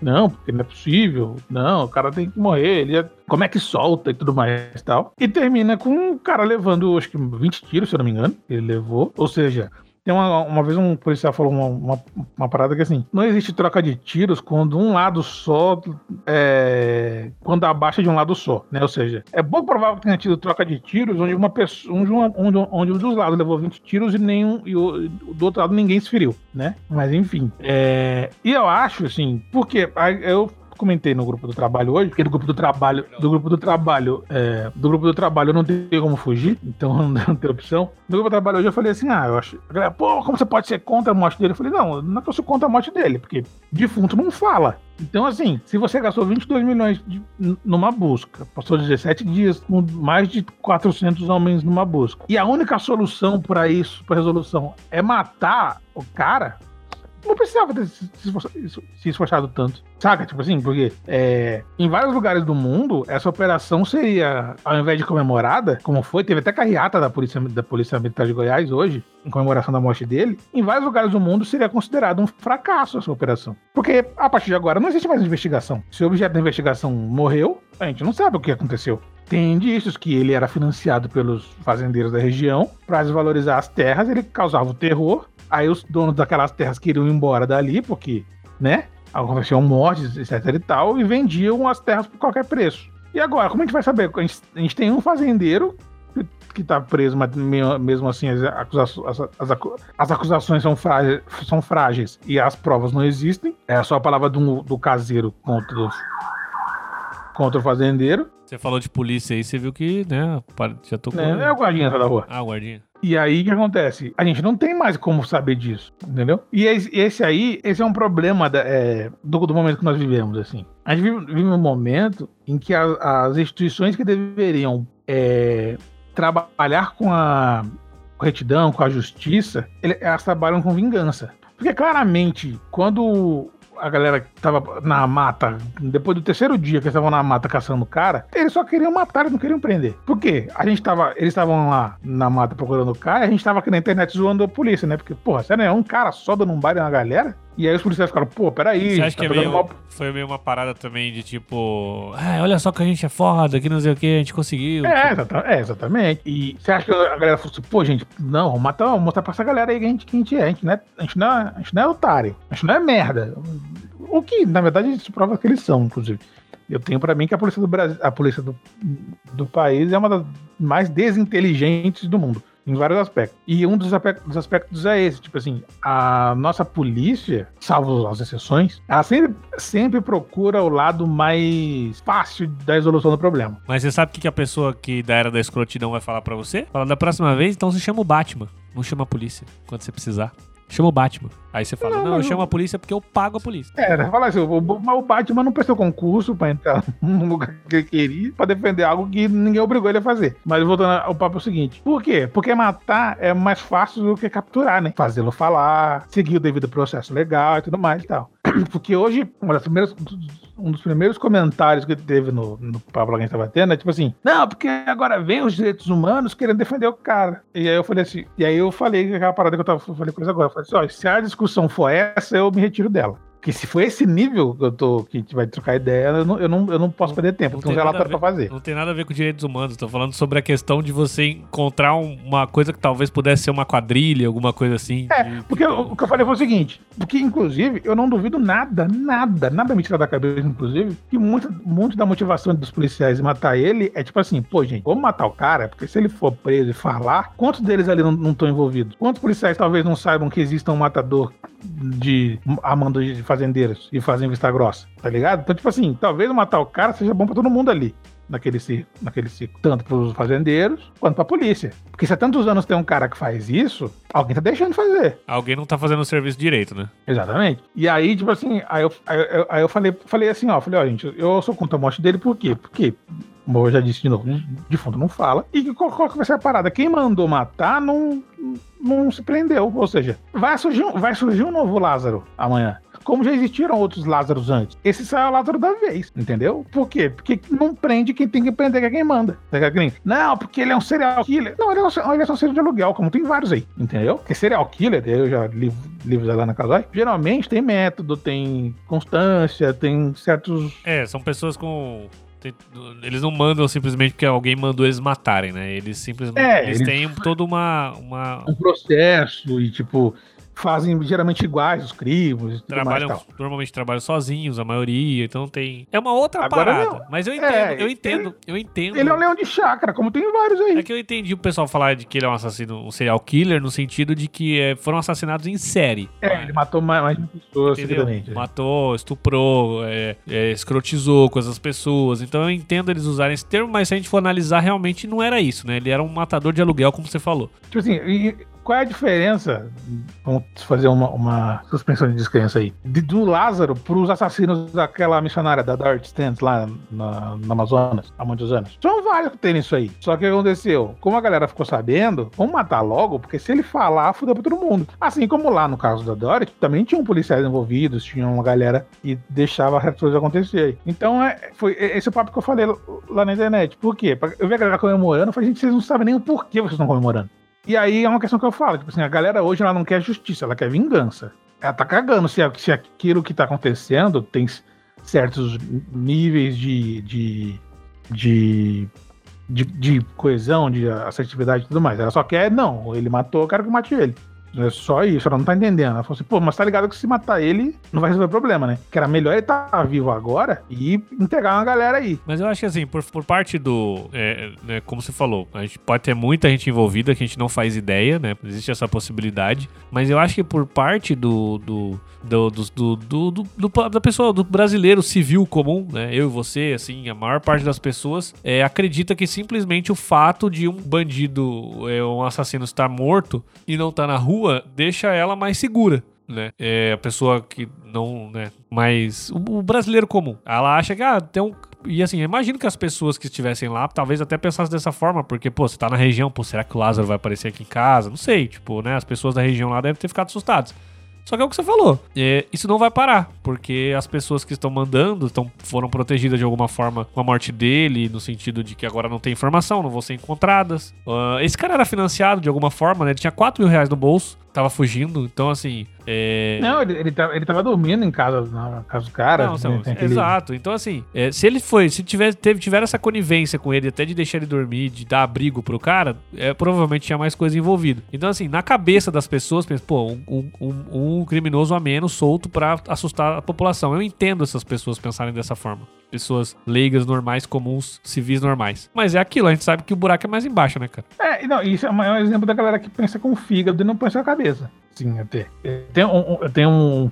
não, porque não é possível. Não, o cara tem que morrer. Ele é... Como é que solta e tudo mais e tal. E termina com o cara levando, acho que 20 tiros, se eu não me engano. Ele levou. Ou seja, tem uma, uma vez um policial falou uma, uma, uma, parada que assim, não existe troca de tiros quando um lado só é, quando abaixa de um lado só, né? Ou seja, é pouco provável que tenha tido troca de tiros onde uma pessoa, onde, onde, onde um dos lados levou 20 tiros e nenhum e o, do outro lado ninguém se feriu, né? Mas enfim, é, e eu acho assim, porque eu comentei no grupo do trabalho hoje, porque do grupo do trabalho, do grupo do trabalho, é, do grupo do trabalho eu não tenho como fugir, então não tem opção. No grupo do trabalho hoje eu falei assim, ah, eu acho, galera, pô, como você pode ser contra a morte dele? Eu falei, não, não é que eu sou contra a morte dele, porque defunto não fala. Então, assim, se você gastou 22 milhões de, numa busca, passou 17 dias com mais de 400 homens numa busca, e a única solução para isso, para resolução, é matar o cara, não precisava ter se, esforçado tanto. Saca? Tipo assim, porque é, em vários lugares do mundo, essa operação seria, ao invés de comemorada, como foi, teve até carreata da Polícia, da Polícia Militar de Goiás hoje, em comemoração da morte dele, em vários lugares do mundo seria considerado um fracasso essa operação. Porque, a partir de agora, não existe mais investigação. Se o objeto da investigação morreu, a gente não sabe o que aconteceu. Tem indícios que ele era financiado pelos fazendeiros da região para desvalorizar as terras, ele causava o terror Aí os donos daquelas terras queriam ir embora dali, porque, né? Aconteciam mortes, etc e tal, e vendiam as terras por qualquer preço. E agora, como a gente vai saber? A gente, a gente tem um fazendeiro que está preso, mas mesmo assim as, acusações, as, as acusações são, frágeis, são frágeis e as provas não existem. É só a palavra do, do caseiro contra, contra o fazendeiro. Você falou de polícia aí, você viu que, né, já tocou. É, é o guardinha da rua. Ah, o guardinha. E aí o que acontece? A gente não tem mais como saber disso, entendeu? E esse aí, esse é um problema da, é, do, do, momento que nós vivemos, assim. A gente vive, vive um momento em que as, as instituições que deveriam é, trabalhar com a retidão, com a justiça, elas trabalham com vingança. Porque claramente, quando a galera que tava na mata, depois do terceiro dia que eles estavam na mata caçando o cara, eles só queriam matar, eles não queriam prender. Por quê? A gente tava, eles estavam lá na mata procurando o cara, e a gente tava aqui na internet zoando a polícia, né? Porque, porra, sério, é um cara só dando um baile na galera? E aí os policiais ficaram, pô, peraí. Você acha tá que é meio, foi meio uma parada também de tipo, ah, olha só que a gente é foda, que não sei o que, a gente conseguiu. É, exata, é, exatamente. E você acha que a galera falou assim, pô, gente, não, vamos matar, vamos mostrar pra essa galera aí que a gente, que a gente é. A gente não é, a gente não é, a gente não é otário, a gente não é merda. O que, na verdade, isso prova que eles são, inclusive. Eu tenho para mim que a polícia do Brasil, a polícia do, do país é uma das mais desinteligentes do mundo em vários aspectos. E um dos aspectos, é esse, tipo assim, a nossa polícia, salvo as exceções, ela sempre, sempre procura o lado mais fácil da resolução do problema. Mas você sabe o que a pessoa que da era da escrotidão vai falar para você? Fala da próxima vez, então você chama o Batman, não chama a polícia quando você precisar. Chama o Batman. Aí você fala, não, não eu chamo a polícia porque eu pago a polícia. É, né? fala assim, o, o Batman não prestou concurso pra entrar no lugar que ele queria, pra defender algo que ninguém obrigou ele a fazer. Mas voltando ao papo é o seguinte, por quê? Porque matar é mais fácil do que capturar, né? Fazê-lo falar, seguir o devido processo legal e tudo mais e tal. Porque hoje, um dos primeiros comentários que teve no, no papo que a gente tava tendo é tipo assim, não, porque agora vem os direitos humanos querendo defender o cara. E aí eu falei assim, e aí eu falei aquela parada que eu tava falei com agora. Eu falei assim, ó, se a discussão for essa, eu me retiro dela. Porque se for esse nível que eu tô, que a gente vai trocar ideia, eu não, eu não, eu não posso perder tempo, tem um relatório pra fazer. Não tem nada a ver com direitos humanos, tô falando sobre a questão de você encontrar uma coisa que talvez pudesse ser uma quadrilha, alguma coisa assim. É, de... porque o, o que eu falei foi o seguinte, porque inclusive eu não duvido nada, nada, nada me tira da cabeça, inclusive, que muito, muito da motivação dos policiais em matar ele é tipo assim, pô, gente, vamos matar o cara, porque se ele for preso e falar, quantos deles ali não estão envolvidos? Quantos policiais talvez não saibam que exista um matador de amando de fazendeiros e fazem vista grossa, tá ligado? Então, tipo assim, talvez matar o cara seja bom pra todo mundo ali. naquele circo, naquele circo tanto para os fazendeiros quanto para a polícia. Porque se há tantos anos tem um cara que faz isso, alguém tá deixando de fazer. Alguém não tá fazendo o serviço direito, né? Exatamente. E aí, tipo assim, aí eu, aí eu, aí eu falei, falei assim, ó, falei, ó, gente, eu sou contra a morte dele por quê? Porque como eu já disse de novo, de fundo não fala. E qual, qual que vai ser a parada? Quem mandou matar não, não se prendeu. Ou seja, vai surgir, vai surgir um novo Lázaro amanhã como já existiram outros Lázaros antes. Esse é o Lázaro da vez, entendeu? Por quê? Porque não prende quem tem que prender, que é quem manda. Não, porque ele é um serial killer. Não, ele é, um, ele é só serial de aluguel, como tem vários aí, entendeu? Porque serial killer, eu já li livros lá na Casói, geralmente tem método, tem constância, tem certos... É, são pessoas com eles não mandam simplesmente porque alguém mandou eles matarem, né? Eles simplesmente é, eles, eles têm toda uma, uma. Um processo e, tipo, fazem geralmente iguais os crivos. Trabalham, mais, normalmente trabalham sozinhos, a maioria, então tem. É uma outra Agora, parada. Não. Mas eu entendo, é, eu entendo, ele, eu entendo. Ele é um leão de chácara, como tem vários aí. É que eu entendi o pessoal falar de que ele é um assassino, um serial killer, no sentido de que é, foram assassinados em série. É, ele matou mais, mais pessoas, seguramente. Matou, estuprou, é, é, escrotizou com essas pessoas. Então eu entendo eles usarem esse termo, mas se a gente for analisar, realmente não era isso, né? Ele era um matador de aluguel, como você falou. Tipo assim, e qual é a diferença? Vamos fazer uma, uma suspensão de descrença aí. De, do Lázaro para os assassinos daquela missionária da Dart Stance lá na, na, Amazonas, há muitos anos. São vários que tem isso aí. Só que o que aconteceu? Como a galera ficou sabendo, vamos matar logo, porque se ele falar, fudeu pra todo mundo. Assim como lá no caso da Dorit, também tinham policiais envolvidos, tinha uma galera que deixava as coisas acontecer. Então, é, foi esse é o papo que eu falei lá na internet. Por quê? Eu vi a galera comemorando, eu falei, gente, vocês não sabem nem o porquê vocês estão comemorando. E aí é uma questão que eu falo, tipo assim, a galera hoje ela não quer justiça, ela quer vingança. Ela tá cagando se, se aquilo que tá acontecendo tem certos níveis de, de, de, de, de coesão, de assertividade e tudo mais. Ela só quer, não, ele matou, eu quero que mate ele. É só isso, ela não tá entendendo. Ela falou assim, pô, mas tá ligado que se matar ele, não vai resolver o problema, né? Que era melhor ele estar tá vivo agora e entregar uma galera aí. Mas eu acho que assim, por, por parte do. É, né, como você falou, a gente pode ter muita gente envolvida que a gente não faz ideia, né? Existe essa possibilidade. Mas eu acho que por parte do. do do, do, do, do, da pessoa, do brasileiro civil comum, né? Eu e você, assim, a maior parte das pessoas é, acredita que simplesmente o fato de um bandido, é, um assassino estar morto e não tá na rua deixa ela mais segura. Né? É a pessoa que não, né? Mas o, o brasileiro comum, ela acha que ah, tem um e assim, imagino que as pessoas que estivessem lá talvez até pensassem dessa forma, porque, pô, você tá na região, pô, será que o Lázaro vai aparecer aqui em casa? Não sei, tipo, né? As pessoas da região lá devem ter ficado assustadas. Só que é o que você falou. É, isso não vai parar, porque as pessoas que estão mandando estão, foram protegidas de alguma forma com a morte dele, no sentido de que agora não tem informação, não vão ser encontradas. Uh, esse cara era financiado de alguma forma, né? Ele tinha 4 mil reais no bolso, tava fugindo, então assim. É... Não, ele, ele, tava, ele tava dormindo em casa, na casa do cara. Não, né? aquele... Exato. Então, assim, é, se ele foi, se tiver, teve, tiver essa conivência com ele, até de deixar ele dormir, de dar abrigo pro cara, é, provavelmente tinha mais coisa envolvida. Então, assim, na cabeça das pessoas, pensa, pô, um, um, um criminoso a menos solto para assustar a população. Eu entendo essas pessoas pensarem dessa forma. Pessoas leigas, normais, comuns, civis normais. Mas é aquilo, a gente sabe que o buraco é mais embaixo, né, cara? É, não, isso é um exemplo da galera que pensa com o fígado e não pensa com a cabeça. Sim, até. Eu tenho, um, eu tenho um,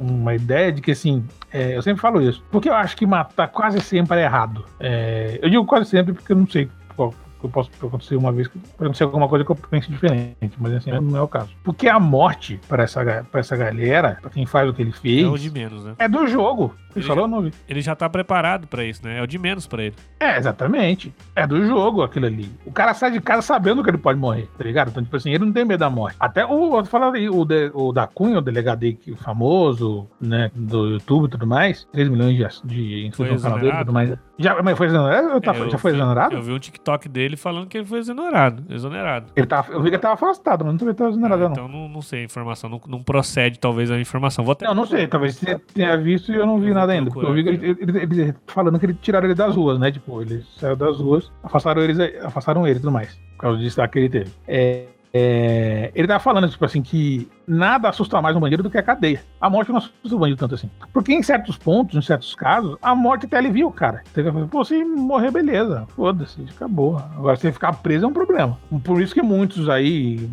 uma ideia de que, assim, é, eu sempre falo isso. Porque eu acho que matar quase sempre é errado. É, eu digo quase sempre porque eu não sei qual, eu posso acontecer uma vez que acontecer alguma coisa que eu pense diferente, mas assim, não é o caso. Porque a morte para essa, pra essa galera, para quem faz o que ele fez. É o menos, né? É do jogo. Ele, falou, já, não ele já tá preparado para isso, né? É o de menos para ele. É, exatamente. É do jogo aquilo ali. O cara sai de casa sabendo que ele pode morrer, tá ligado? Então, tipo assim, ele não tem medo da morte. Até o, fala aí, o, de, o da Cunha, o delegado aí, famoso, né, do YouTube e tudo mais, 3 milhões de, de inscritos no canal dele e tudo mais. Já, mas foi exonerado? É, já foi exonerado? Eu vi um TikTok dele falando que ele foi exonerado. Exonerado. Ele tava, eu vi que ele tava afastado, mas não que tava exonerado, ah, não. Então não, não sei a informação, não, não procede talvez a informação. Vou até... Não, não sei, talvez você tenha visto e eu não vi nada ainda. Porque eu vi que ele, ele, ele, falando que ele tiraram ele das ruas, né? Tipo, ele saiu das ruas, afastaram eles, afastaram ele e tudo mais. Por causa do destaque que ele teve. É, é, ele tava falando, tipo assim, que nada assusta mais um bandido do que a cadeia. A morte não assusta o bandido tanto assim. Porque em certos pontos, em certos casos, a morte até alivia o cara. Você falar, pô, se morrer, beleza. Foda-se, acabou. Agora, se ficar preso é um problema. Por isso que muitos aí,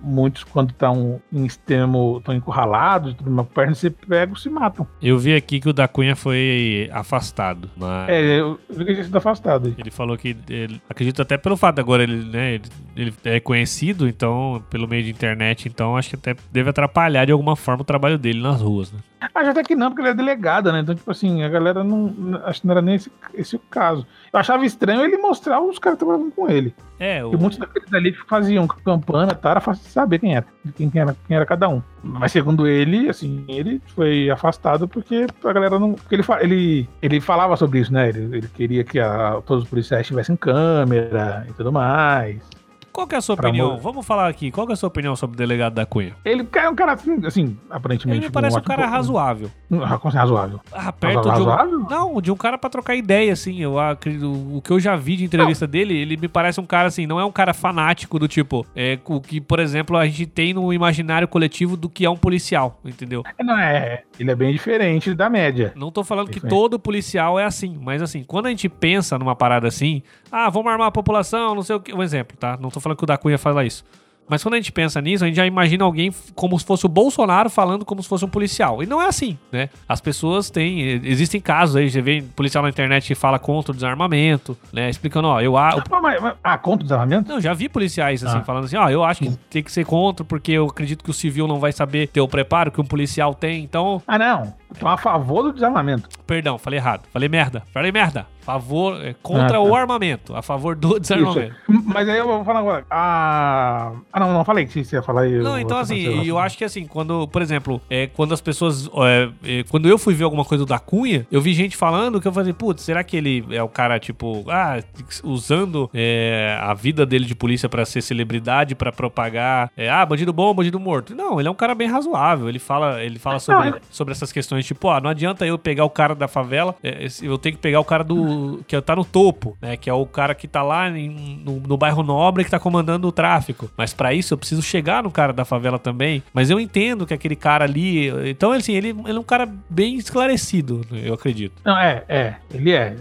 muitos quando estão em extremo, estão encurralados, uma perna se pegam, se matam. Eu vi aqui que o da Cunha foi afastado. É, eu vi que ele sido afastado. Ele falou que, ele, acredito até pelo fato agora ele, né, ele, ele é conhecido, então, pelo meio de internet, então acho que até deve atrapalhar de alguma forma o trabalho dele nas ruas, né? Acho até que não, porque ele é delegado, né? Então, tipo assim, a galera não. Acho que não era nem esse, esse o caso. Eu achava estranho ele mostrar os caras que trabalhavam com ele. É, o... E muitos daqueles ali faziam campana, tá? Era fácil de saber quem era, quem, quem, era, quem era cada um. Mas segundo ele, assim, ele foi afastado porque a galera não. Porque ele, ele, ele falava sobre isso, né? Ele, ele queria que a, todos os policiais tivessem câmera e tudo mais. Qual que é a sua opinião? Vamos falar aqui. Qual que é a sua opinião sobre o delegado da Cunha? Ele é um cara assim, assim aparentemente. Ele me parece um cara razoável. Como assim, razoável? Ah, perto razoável? de um, Não, de um cara pra trocar ideia, assim. Eu acredito. O que eu já vi de entrevista não. dele, ele me parece um cara assim, não é um cara fanático do tipo. É o que, por exemplo, a gente tem no imaginário coletivo do que é um policial, entendeu? É, não é. Ele é bem diferente da média. Não tô falando que todo policial é assim, mas assim, quando a gente pensa numa parada assim, ah, vamos armar a população, não sei o que. Um exemplo, tá? Não tô falando que o da Cunha fala isso. Mas quando a gente pensa nisso, a gente já imagina alguém como se fosse o Bolsonaro falando como se fosse um policial. E não é assim, né? As pessoas têm. Existem casos aí, você vê policial na internet que fala contra o desarmamento, né? Explicando, ó, eu acho. Ah, contra o desarmamento? Não, já vi policiais assim, ah. falando assim, ó, eu acho que tem que ser contra, porque eu acredito que o civil não vai saber ter o preparo que um policial tem, então. Ah, não. Tô a favor do desarmamento. Perdão, falei errado. Falei merda. Falei merda favor, é, contra ah, tá. o armamento, a favor do desarmamento. Isso. Mas aí eu vou falar agora. Ah, ah não, não falei que você ia falar aí. Não, então assim, eu acho que assim, quando, por exemplo, é, quando as pessoas. É, é, quando eu fui ver alguma coisa da Cunha, eu vi gente falando que eu falei, putz, será que ele é o cara, tipo, ah, usando é, a vida dele de polícia para ser celebridade, para propagar, é, ah, bandido bom, bandido morto. Não, ele é um cara bem razoável. Ele fala, ele fala sobre, não, sobre essas questões, tipo, ah, não adianta eu pegar o cara da favela, eu tenho que pegar o cara do que tá no topo, né? Que é o cara que tá lá em, no, no, bairro nobre que tá comandando o tráfico. Mas para isso eu preciso chegar no cara da favela também. Mas eu entendo que aquele cara ali. Então, assim, ele, ele é um cara bem esclarecido, eu acredito. Não, é, é. Ele é.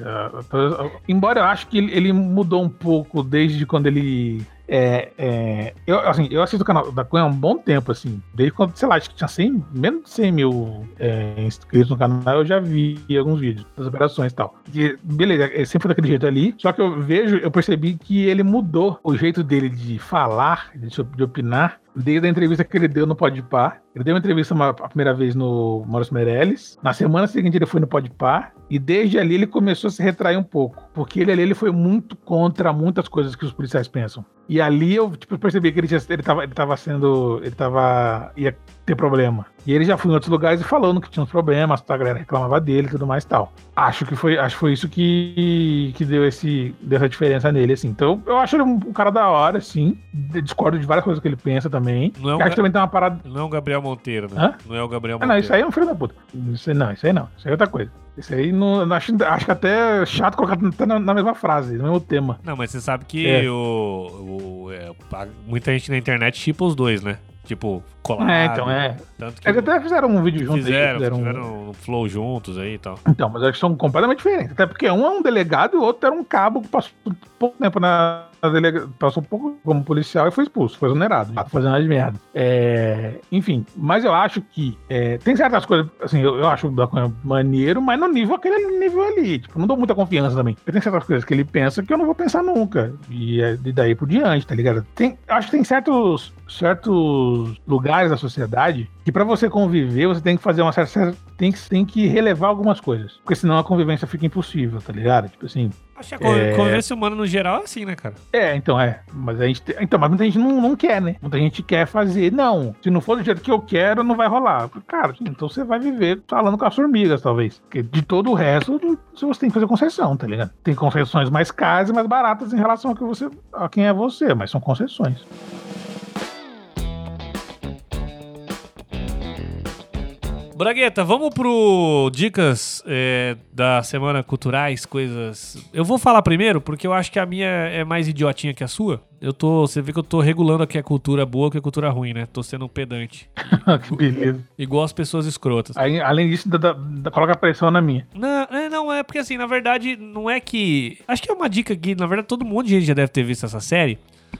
embora eu acho que ele mudou um pouco desde quando ele é, é, eu, assim, eu assisto o canal da Cunha há um bom tempo, assim. Desde quando, sei lá, acho que tinha 100, menos de 100 mil é, inscritos no canal, eu já vi alguns vídeos das operações e tal. E, beleza, é sempre daquele jeito ali. Só que eu vejo, eu percebi que ele mudou o jeito dele de falar, de, de opinar, desde a entrevista que ele deu no Podpah. Ele deu uma entrevista uma, a primeira vez no Maurício Meirelles. Na semana seguinte ele foi no Podpah. E desde ali ele começou a se retrair um pouco. Porque ele ali ele foi muito contra muitas coisas que os policiais pensam. E ali eu tipo, percebi que ele, tinha, ele, tava, ele tava sendo. Ele tava. ia ter problema. E ele já foi em outros lugares e falando que tinha uns problemas, a galera reclamava dele e tudo mais e tal. Acho que foi, acho que foi isso que, que deu, esse, deu essa diferença nele, assim. Então, eu acho ele um, um cara da hora, sim. Discordo de várias coisas que ele pensa também. Não é acho que também tem uma parada. Não é Gabriel Monteiro, né? Hã? Não é o Gabriel Monteiro. Ah, não, isso aí é um filho da puta. Isso aí não, isso aí não. Isso aí é outra coisa. Isso aí não, acho, acho que até é chato colocar até na, na, mesma frase, no mesmo tema. Não, mas você sabe que é. o, o é, muita gente na internet chipa os dois, né? Tipo, colado. É, então é. Tanto que Eles até fizeram um vídeo juntos fizeram, aí. Fizeram, fizeram um flow juntos aí e tal. Então, mas eles são completamente diferentes. Até porque um é um delegado e o outro era um cabo que passou pouco tempo na, na delega... Passou um pouco como policial e foi expulso, foi exonerado. Tá fazendo as merda. É... Enfim, mas eu acho que é... tem certas coisas, assim, eu, eu acho da maneiro, mas no nível aquele nível ali. Tipo, não dou muita confiança também. Tem certas coisas que ele pensa que eu não vou pensar nunca. E é de daí por diante, tá ligado? Tem, acho que tem certos certos lugares da sociedade que para você conviver você tem que fazer uma certa tem que tem que relevar algumas coisas porque senão a convivência fica impossível tá ligado tipo assim Acho que a é... convivência humana no geral é assim, né, cara? É, então é. Mas a gente. Então, mas muita gente não, não quer, né? Muita gente quer fazer. Não, se não for do jeito que eu quero, não vai rolar. Cara, então você vai viver falando com as formigas, talvez. Porque de todo o resto, você tem que fazer concessão, tá ligado? Tem concessões mais caras e mais baratas em relação a, que você, a quem é você, mas são concessões. Bragueta, vamos pro dicas é, da semana culturais, coisas. Eu vou falar primeiro, porque eu acho que a minha é mais idiotinha que a sua. Eu tô. Você vê que eu tô regulando aqui a cultura boa que a cultura ruim, né? Tô sendo um pedante. que beleza. Igual as pessoas escrotas. Aí, além disso, da, da, coloca pressão na minha. Não, é, não, é porque assim, na verdade, não é que. Acho que é uma dica que, na verdade, todo mundo já deve ter visto essa série.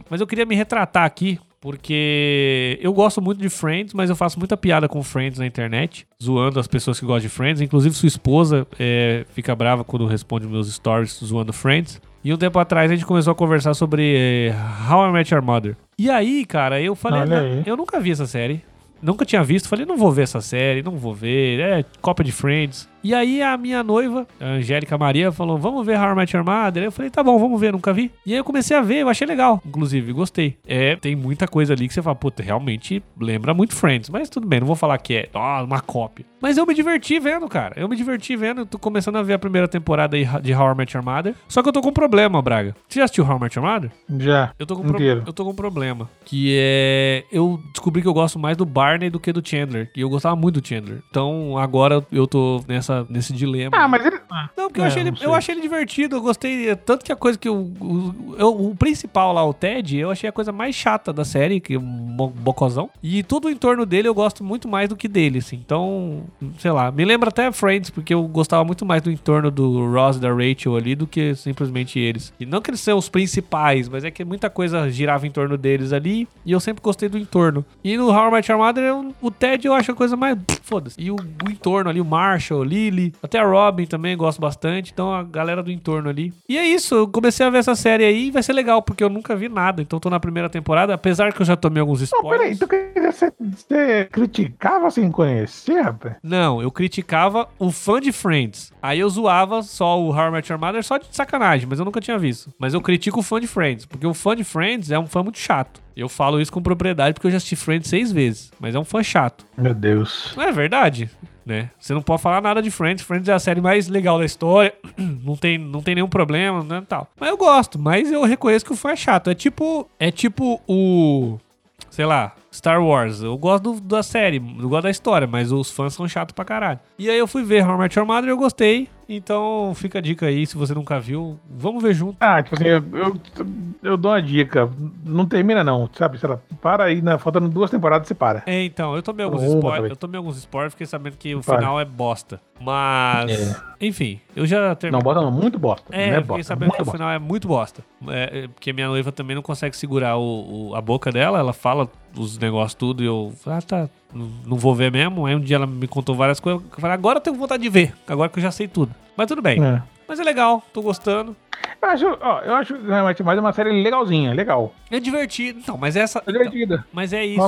Mas eu queria me retratar aqui, porque eu gosto muito de Friends, mas eu faço muita piada com Friends na internet, zoando as pessoas que gostam de Friends. Inclusive, sua esposa é, fica brava quando responde meus stories zoando Friends. E um tempo atrás a gente começou a conversar sobre é, How I Met Your Mother. E aí, cara, eu falei, eu nunca vi essa série. Nunca tinha visto, falei, não vou ver essa série, não vou ver, é cópia de Friends. E aí a minha noiva, a Angélica Maria, falou: Vamos ver How I Met Your Mother? Eu falei: Tá bom, vamos ver, nunca vi. E aí eu comecei a ver, eu achei legal, inclusive, gostei. É, tem muita coisa ali que você fala: Puta, realmente lembra muito Friends. Mas tudo bem, não vou falar que é ó, uma cópia. Mas eu me diverti vendo, cara. Eu me diverti vendo. Eu tô começando a ver a primeira temporada de How I Met Your Mother. Só que eu tô com um problema, Braga. Você já assistiu How I Met Your Mother? Já. Eu tô com, pro... eu tô com um problema. Que é. Eu descobri que eu gosto mais do Barney do que do Chandler. E eu gostava muito do Chandler. Então agora eu tô nessa, nesse dilema. Ah, mas ele. Ah, não, porque é, eu, achei ele, eu achei ele divertido, eu gostei. Tanto que a coisa que o, o, o, principal lá, o Ted, eu achei a coisa mais chata da série, que é um bocozão. E tudo em torno dele eu gosto muito mais do que dele, assim. Então, sei lá, me lembra até Friends, porque eu gostava muito mais do entorno do Ross e da Rachel ali do que simplesmente eles. E não que eles sejam os principais, mas é que muita coisa girava em torno deles ali. E eu sempre gostei do entorno. E no How I Met Your Mother, o Ted eu acho a coisa mais. Foda-se. E o, o entorno ali, o Marshall, Lily, até a Robin também gosto bastante, então a galera do entorno ali. E é isso, eu comecei a ver essa série aí e vai ser legal, porque eu nunca vi nada, então tô na primeira temporada, apesar que eu já tomei alguns spoilers. Não, peraí, então você, você criticava sem conhecer, rapaz? Não, eu criticava o fã de Friends. Aí eu zoava só o How I Met Your Mother só de sacanagem, mas eu nunca tinha visto. Mas eu critico o fã de Friends, porque o fã de Friends é um fã muito chato. Eu falo isso com propriedade porque eu já assisti Friends seis vezes, mas é um fã chato. Meu Deus. Não é verdade? Né? Você não pode falar nada de Friends. Friends é a série mais legal da história. não tem, não tem nenhum problema, né, tal. Mas eu gosto, mas eu reconheço que o fã é chato. É tipo, é tipo o sei lá, Star Wars. Eu gosto do, da série, eu gosto da história, mas os fãs são chatos pra caralho. E aí eu fui ver How I Met Your Mother e eu gostei. Então fica a dica aí, se você nunca viu, vamos ver junto. Ah, tipo assim, eu, eu, eu dou uma dica. Não termina não, sabe? Sei lá, para aí, né? faltando duas temporadas você para. É, então, eu tomei alguns spoilers. Eu tomei alguns spoilers, fiquei sabendo que o para. final é bosta. Mas, é. enfim, eu já terminei. Não, bosta não, muito bosta. É, não é fiquei sabendo que o final é muito bosta. É, é, porque minha noiva também não consegue segurar o, o, a boca dela, ela fala os negócios tudo e eu, ah, tá, não vou ver mesmo. Aí um dia ela me contou várias coisas. Eu falei, agora eu tenho vontade de ver. Agora que eu já sei tudo. Mas tudo bem. É. Mas é legal, tô gostando. Eu acho, ó, eu acho realmente mais uma série legalzinha, legal. É divertido. Então, mas essa. É divertida. Mas é isso.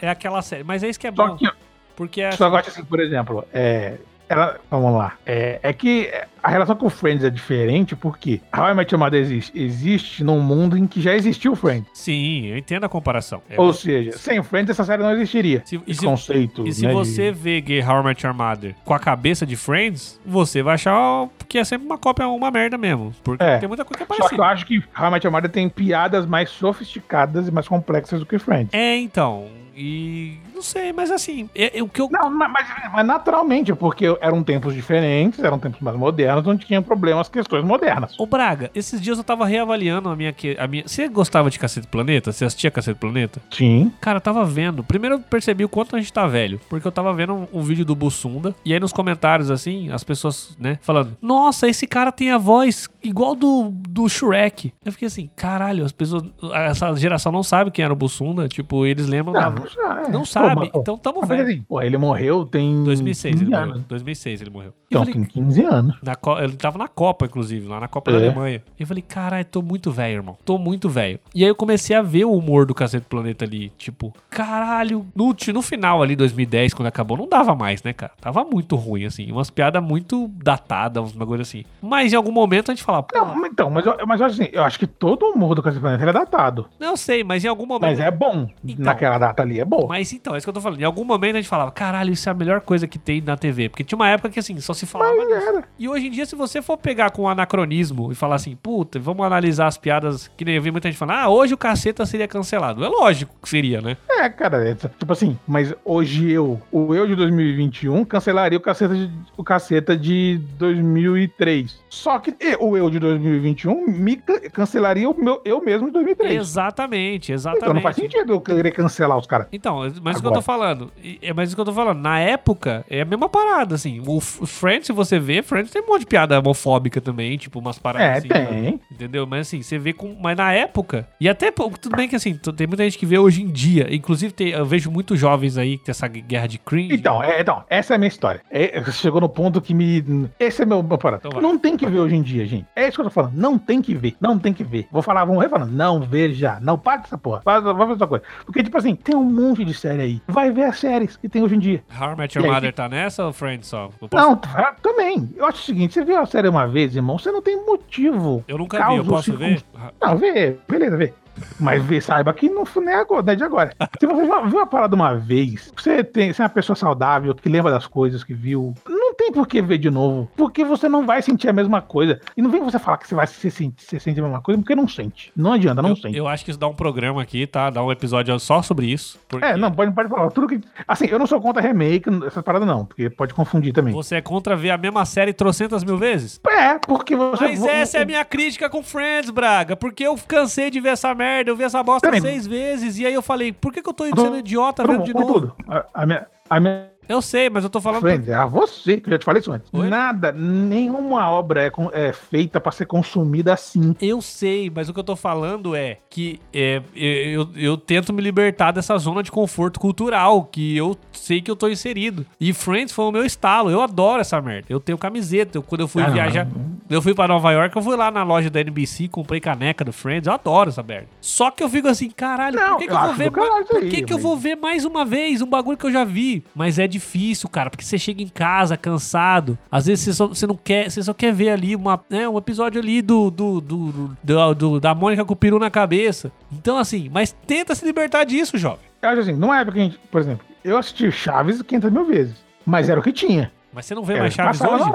É, é, aquela série. Mas é isso que é Só bom. Que, porque é. Só gosto assim, por exemplo, é. Ela, vamos lá. É, é que a relação com Friends é diferente porque How I Met Your Mother existe, existe num mundo em que já existiu Friends. Sim, eu entendo a comparação. É Ou seja, sem Friends essa série não existiria. Se, Esse se, conceito. E se né, você de... vê How I Met Your Mother com a cabeça de Friends, você vai achar que é sempre uma cópia, uma merda mesmo. Porque é. tem muita coisa que é parecida. Só que eu acho que How I Met Your Mother tem piadas mais sofisticadas e mais complexas do que Friends. É, então. E não sei, mas assim, é, é, o que eu. Não, mas, mas, naturalmente, porque eram tempos diferentes, eram tempos mais modernos, onde tinha problemas, questões modernas. Ô, Braga, esses dias eu tava reavaliando a minha. A minha... Você gostava de Cacete Planeta? Você assistia Cacete Planeta? Sim. Cara, eu tava vendo. Primeiro eu percebi o quanto a gente tá velho. Porque eu tava vendo um, um vídeo do Bussunda. E aí nos comentários, assim, as pessoas, né, falando: Nossa, esse cara tem a voz igual do, do Shrek. Eu fiquei assim, caralho, as pessoas. Essa geração não sabe quem era o Bussunda. Tipo, eles lembram. Não, da... não, não sabe sabe? Pô, então tamo vendo. Assim, pô, ele morreu tem. 2006 ele anos. morreu. 2006 ele morreu. Então falei, tem 15 anos. Na Co... Ele tava na Copa, inclusive, lá na Copa é. da Alemanha. E eu falei, caralho, tô muito velho, irmão. Tô muito velho. E aí eu comecei a ver o humor do Cacete Planeta ali. Tipo, caralho. No, no final ali, 2010, quando acabou, não dava mais, né, cara? Tava muito ruim, assim. Umas piadas muito datadas, uns bagulho assim. Mas em algum momento a gente fala, pô. Não, então, mas eu, mas eu acho assim, eu acho que todo o humor do Cacete Planeta é datado. Não sei, mas em algum momento. Mas é bom. Então, naquela data ali, é bom. Mas então, é isso que eu tô falando. Em algum momento a gente falava, caralho, isso é a melhor coisa que tem na TV. Porque tinha uma época que, assim, só se falava Mas era. E hoje em dia, se você for pegar com um anacronismo e falar assim, puta, vamos analisar as piadas, que nem eu vi muita gente falando, ah, hoje o caceta seria cancelado. É lógico que seria, né? É, cara, é, tipo assim, mas hoje eu, o eu de 2021, cancelaria o caceta de, o caceta de 2003. Só que o eu de 2021 me ca- cancelaria o meu eu mesmo de 2003. Exatamente, exatamente. Então não faz sentido eu querer cancelar os caras. Então, mas o que eu tô falando, é mais o que eu tô falando. Na época, é a mesma parada, assim. O Friends, se você vê, Friends tem um monte de piada homofóbica também, tipo, umas paradas É, assim. tem. Entendeu? Mas assim, você vê com. Mas na época. E até. Tudo bem que assim, tem muita gente que vê hoje em dia. Inclusive, tem- eu vejo muitos jovens aí que tem essa guerra de cringe. Então, é, então, essa é a minha história. É, chegou no ponto que me. Esse é meu, parado. Então não tem que ver hoje em dia, gente. É isso que eu tô falando. Não tem que ver. Não tem que ver. Vou falar, vamos falando. Não veja. Não pague essa porra. Vai fazer outra coisa. Porque, tipo assim, tem um monte de série aí. Vai ver as séries que tem hoje em dia. How I Met Your Mother tá nessa ou Friends só? Eu, posso- Não, tá- também. Eu acho o seguinte: você viu a série uma vez, irmão, você não tem motivo. eu nunca vi, eu posso ver? circun- Não, vê, beleza, vê. Mas vê, saiba que não, não, é agora, não é de agora. Se você viu a parada uma vez, você, tem, você é uma pessoa saudável, que lembra das coisas que viu, não tem por que ver de novo. Porque você não vai sentir a mesma coisa. E não vem você falar que você vai se sentir, você sente a mesma coisa, porque não sente. Não adianta, não eu, sente. eu acho que isso dá um programa aqui, tá? Dá um episódio só sobre isso. Porque É, não, pode, pode falar. Tudo que. Assim, eu não sou contra remake, essas paradas não, porque pode confundir também. Você é contra ver a mesma série trocentas mil vezes? É, porque você. Mas essa é a minha crítica com Friends, Braga. Porque eu cansei de ver essa merda, eu vi essa bosta Também. seis vezes. E aí eu falei, por que, que eu tô sendo idiota vendo de novo? tudo. A, a minha. A minha Eu sei, mas eu tô falando. Friends, é a você, que eu já te falei isso antes. Oi? Nada, nenhuma obra é, é feita pra ser consumida assim. Eu sei, mas o que eu tô falando é que é, eu, eu tento me libertar dessa zona de conforto cultural que eu sei que eu tô inserido. E Friends foi o meu estalo. Eu adoro essa merda. Eu tenho camiseta. Eu- quando eu fui Ah, viajar, não. eu fui pra Nova York, eu fui lá na loja da NBC, comprei caneca do Friends. Eu adoro essa merda. Só que eu fico assim, caralho, Não, por que, que eu eu vou ver por aí, que, que eu mas- vou ver mais uma vez um bagulho que eu já vi? Mas é difícil, cara, porque você chega em casa cansado. Às vezes você, só, você não quer, você só quer ver ali uma, né, um episódio ali do, do, do, do- do- da Mônica com o peru na cabeça. Então, assim, mas tenta se libertar disso, jovem. Eu acho assim, numa época que a gente, por exemplo, eu assisti Chaves 500 mil vezes, mas era o que tinha. Mas você não vê mais Chaves hoje?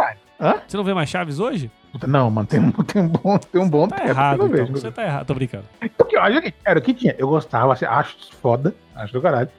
Você não vê mais Chaves hoje? Não, mano, tem um, tem um bom, tem um bom Tá tempo que errado, então. vejo. Você tá errado, tô brincando. Porque olha aqui, era o que tinha. Eu gostava, assim, acho foda, acho do caralho.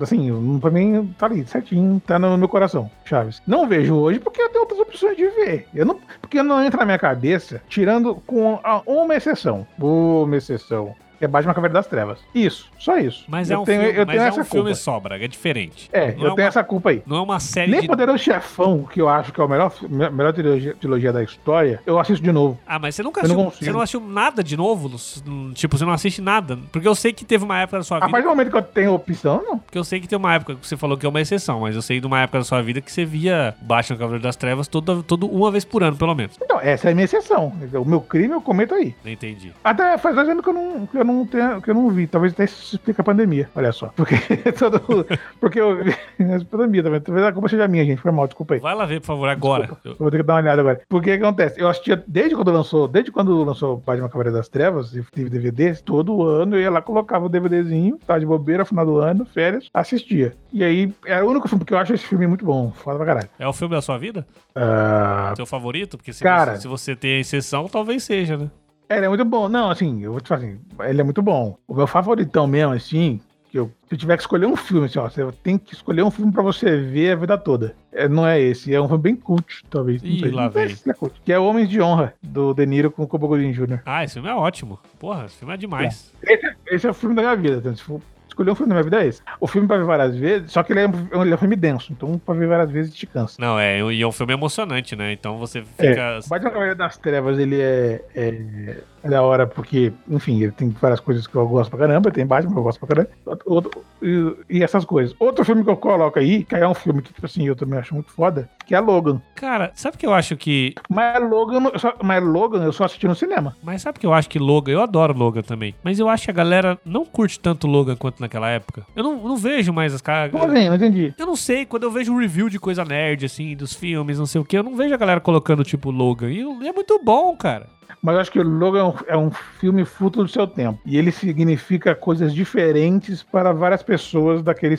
Assim, pra mim tá ali, certinho, tá no meu coração, Chaves. Não vejo hoje porque eu tenho outras opções de ver. Eu não, porque não entra na minha cabeça, tirando com a- uma exceção. Uma exceção. Que é Batman Caverna das Trevas. Isso, só isso. Mas eu é um tenho, filme, eu tenho é essa um filme Braga, é diferente. É, Não eu é tenho uma- essa culpa aí. Não é uma série Nem de... Poderoso Chefão, que eu acho que é o melhor, melhor trilogia, trilogia da história, eu assisto de novo. Ah, mas você nunca não assistiu, você não assistiu nada de novo? No- no- Tipo, você não assiste nada? Porque eu sei que teve uma época da sua A vida... partir do momento que eu tenho opção, não. Porque eu sei que tem uma época que você falou que é uma exceção, mas eu sei de uma época da sua vida que você via Batman Cavaleiro das Trevas toda, todo uma vez por ano, pelo menos. Então, essa é a minha exceção. O meu crime eu cometo aí. Não entendi. Até faz dois anos que eu não, que eu não, tenho, que eu não vi. Talvez até isso explique a pandemia. Olha só. Porque, todo, porque eu vi a pandemia também. Talvez a culpa seja minha, gente. Foi mal, desculpa aí. Vai lá ver, por favor, agora. Eu- vou ter que dar uma olhada agora. Porque o que acontece? Eu assistia desde quando lançou, desde quando lançou Batman Cavaleiro das Trevas, e teve DVD, todo ano eu ia lá, colocava o DVDzinho, tava de bobeira, final do ano, férias, assistia. E aí, era o único filme, porque eu acho esse filme muito bom, foda pra caralho. É o filme da sua vida? Ah, Seu favorito? Porque se, Cara. você, se você tem a exceção, talvez seja, né? Ele é muito bom. Não, assim, eu vou te falar assim, ele é muito bom. O meu favoritão mesmo, assim, que eu, se eu tiver que escolher um filme, assim, ó, você tem que escolher um filme pra você ver a vida toda. É, não é esse, é um filme bem cult, talvez. não Ih, sei, lá não vem. é cult, que é Homens de Honra, do De Niro com o Cuba Gooding Jr. Ah, esse filme é ótimo. Porra, esse filme é demais. Esse, esse é o filme da minha vida. Então, se for escolher um filme da minha vida, é esse. O filme pra ver várias vezes, só que ele é, um- ele é um filme denso, então pra ver várias vezes te cansa. Não, é, e é um filme emocionante, né? Então você É, fica. o Batman Cavaleiro das Trevas, ele é, é, é da hora porque, enfim, ele tem várias coisas que eu gosto pra caramba, tem Batman que eu gosto pra caramba, outro- e, e essas coisas. Outro filme que eu coloco aí, que é um filme que, tipo assim, eu também acho muito foda, que é Logan. Cara, sabe o que eu acho que. Mas Logan, só, mas Logan eu só assisti no cinema. Mas sabe o que eu acho que Logan. Eu adoro Logan também. Mas eu acho que a galera não curte tanto Logan quanto naquela época. Eu não, não vejo mais as caras. Como assim? Não entendi. Eu não sei, quando eu vejo review de coisa nerd, assim, dos filmes, não sei o que, eu não vejo a galera colocando, tipo, Logan. E é muito bom, cara. Mas acho que o Logan é um, é um filme fruto do seu tempo. E ele significa coisas diferentes para várias pessoas daquele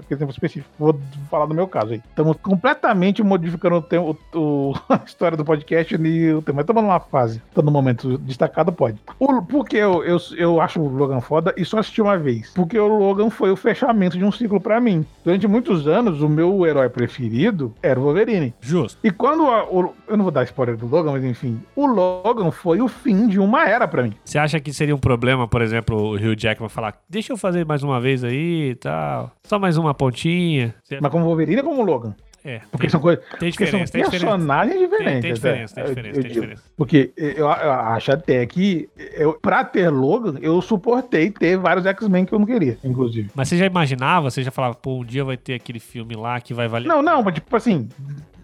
espe- exemplo específico. Vou falar do meu caso aí. Estamos completamente modificando o, tema, o, a história do podcast e o tema. Estamos numa fase, estou no momento destacado, pode. O, porque eu, eu, eu acho o Logan foda e só assisti uma vez. Porque o Logan foi o fechamento de um ciclo para mim. Durante muitos anos, o meu herói preferido era o Wolverine. Justo. E quando a, o, eu não vou dar spoiler do Logan, mas enfim, o Logan foi o fim de uma era para mim. Você acha que seria um problema, por exemplo, o Hugh Jackman falar, deixa eu fazer mais uma vez aí e tal, só mais uma pontinha? Mas como Wolverine ou como Logan? É. Porque tem, são coisas. Tem diferença, tem personagens diferentes. Tem, tem diferença, tem diferença, eu, tem diferença. Porque eu, eu, acho até que, eu, pra ter Logan, eu suportei ter vários X-Men que eu não queria, inclusive. Mas você já imaginava, você já falava, pô, um dia vai ter aquele filme lá que vai valer. Não, não, mas tipo assim,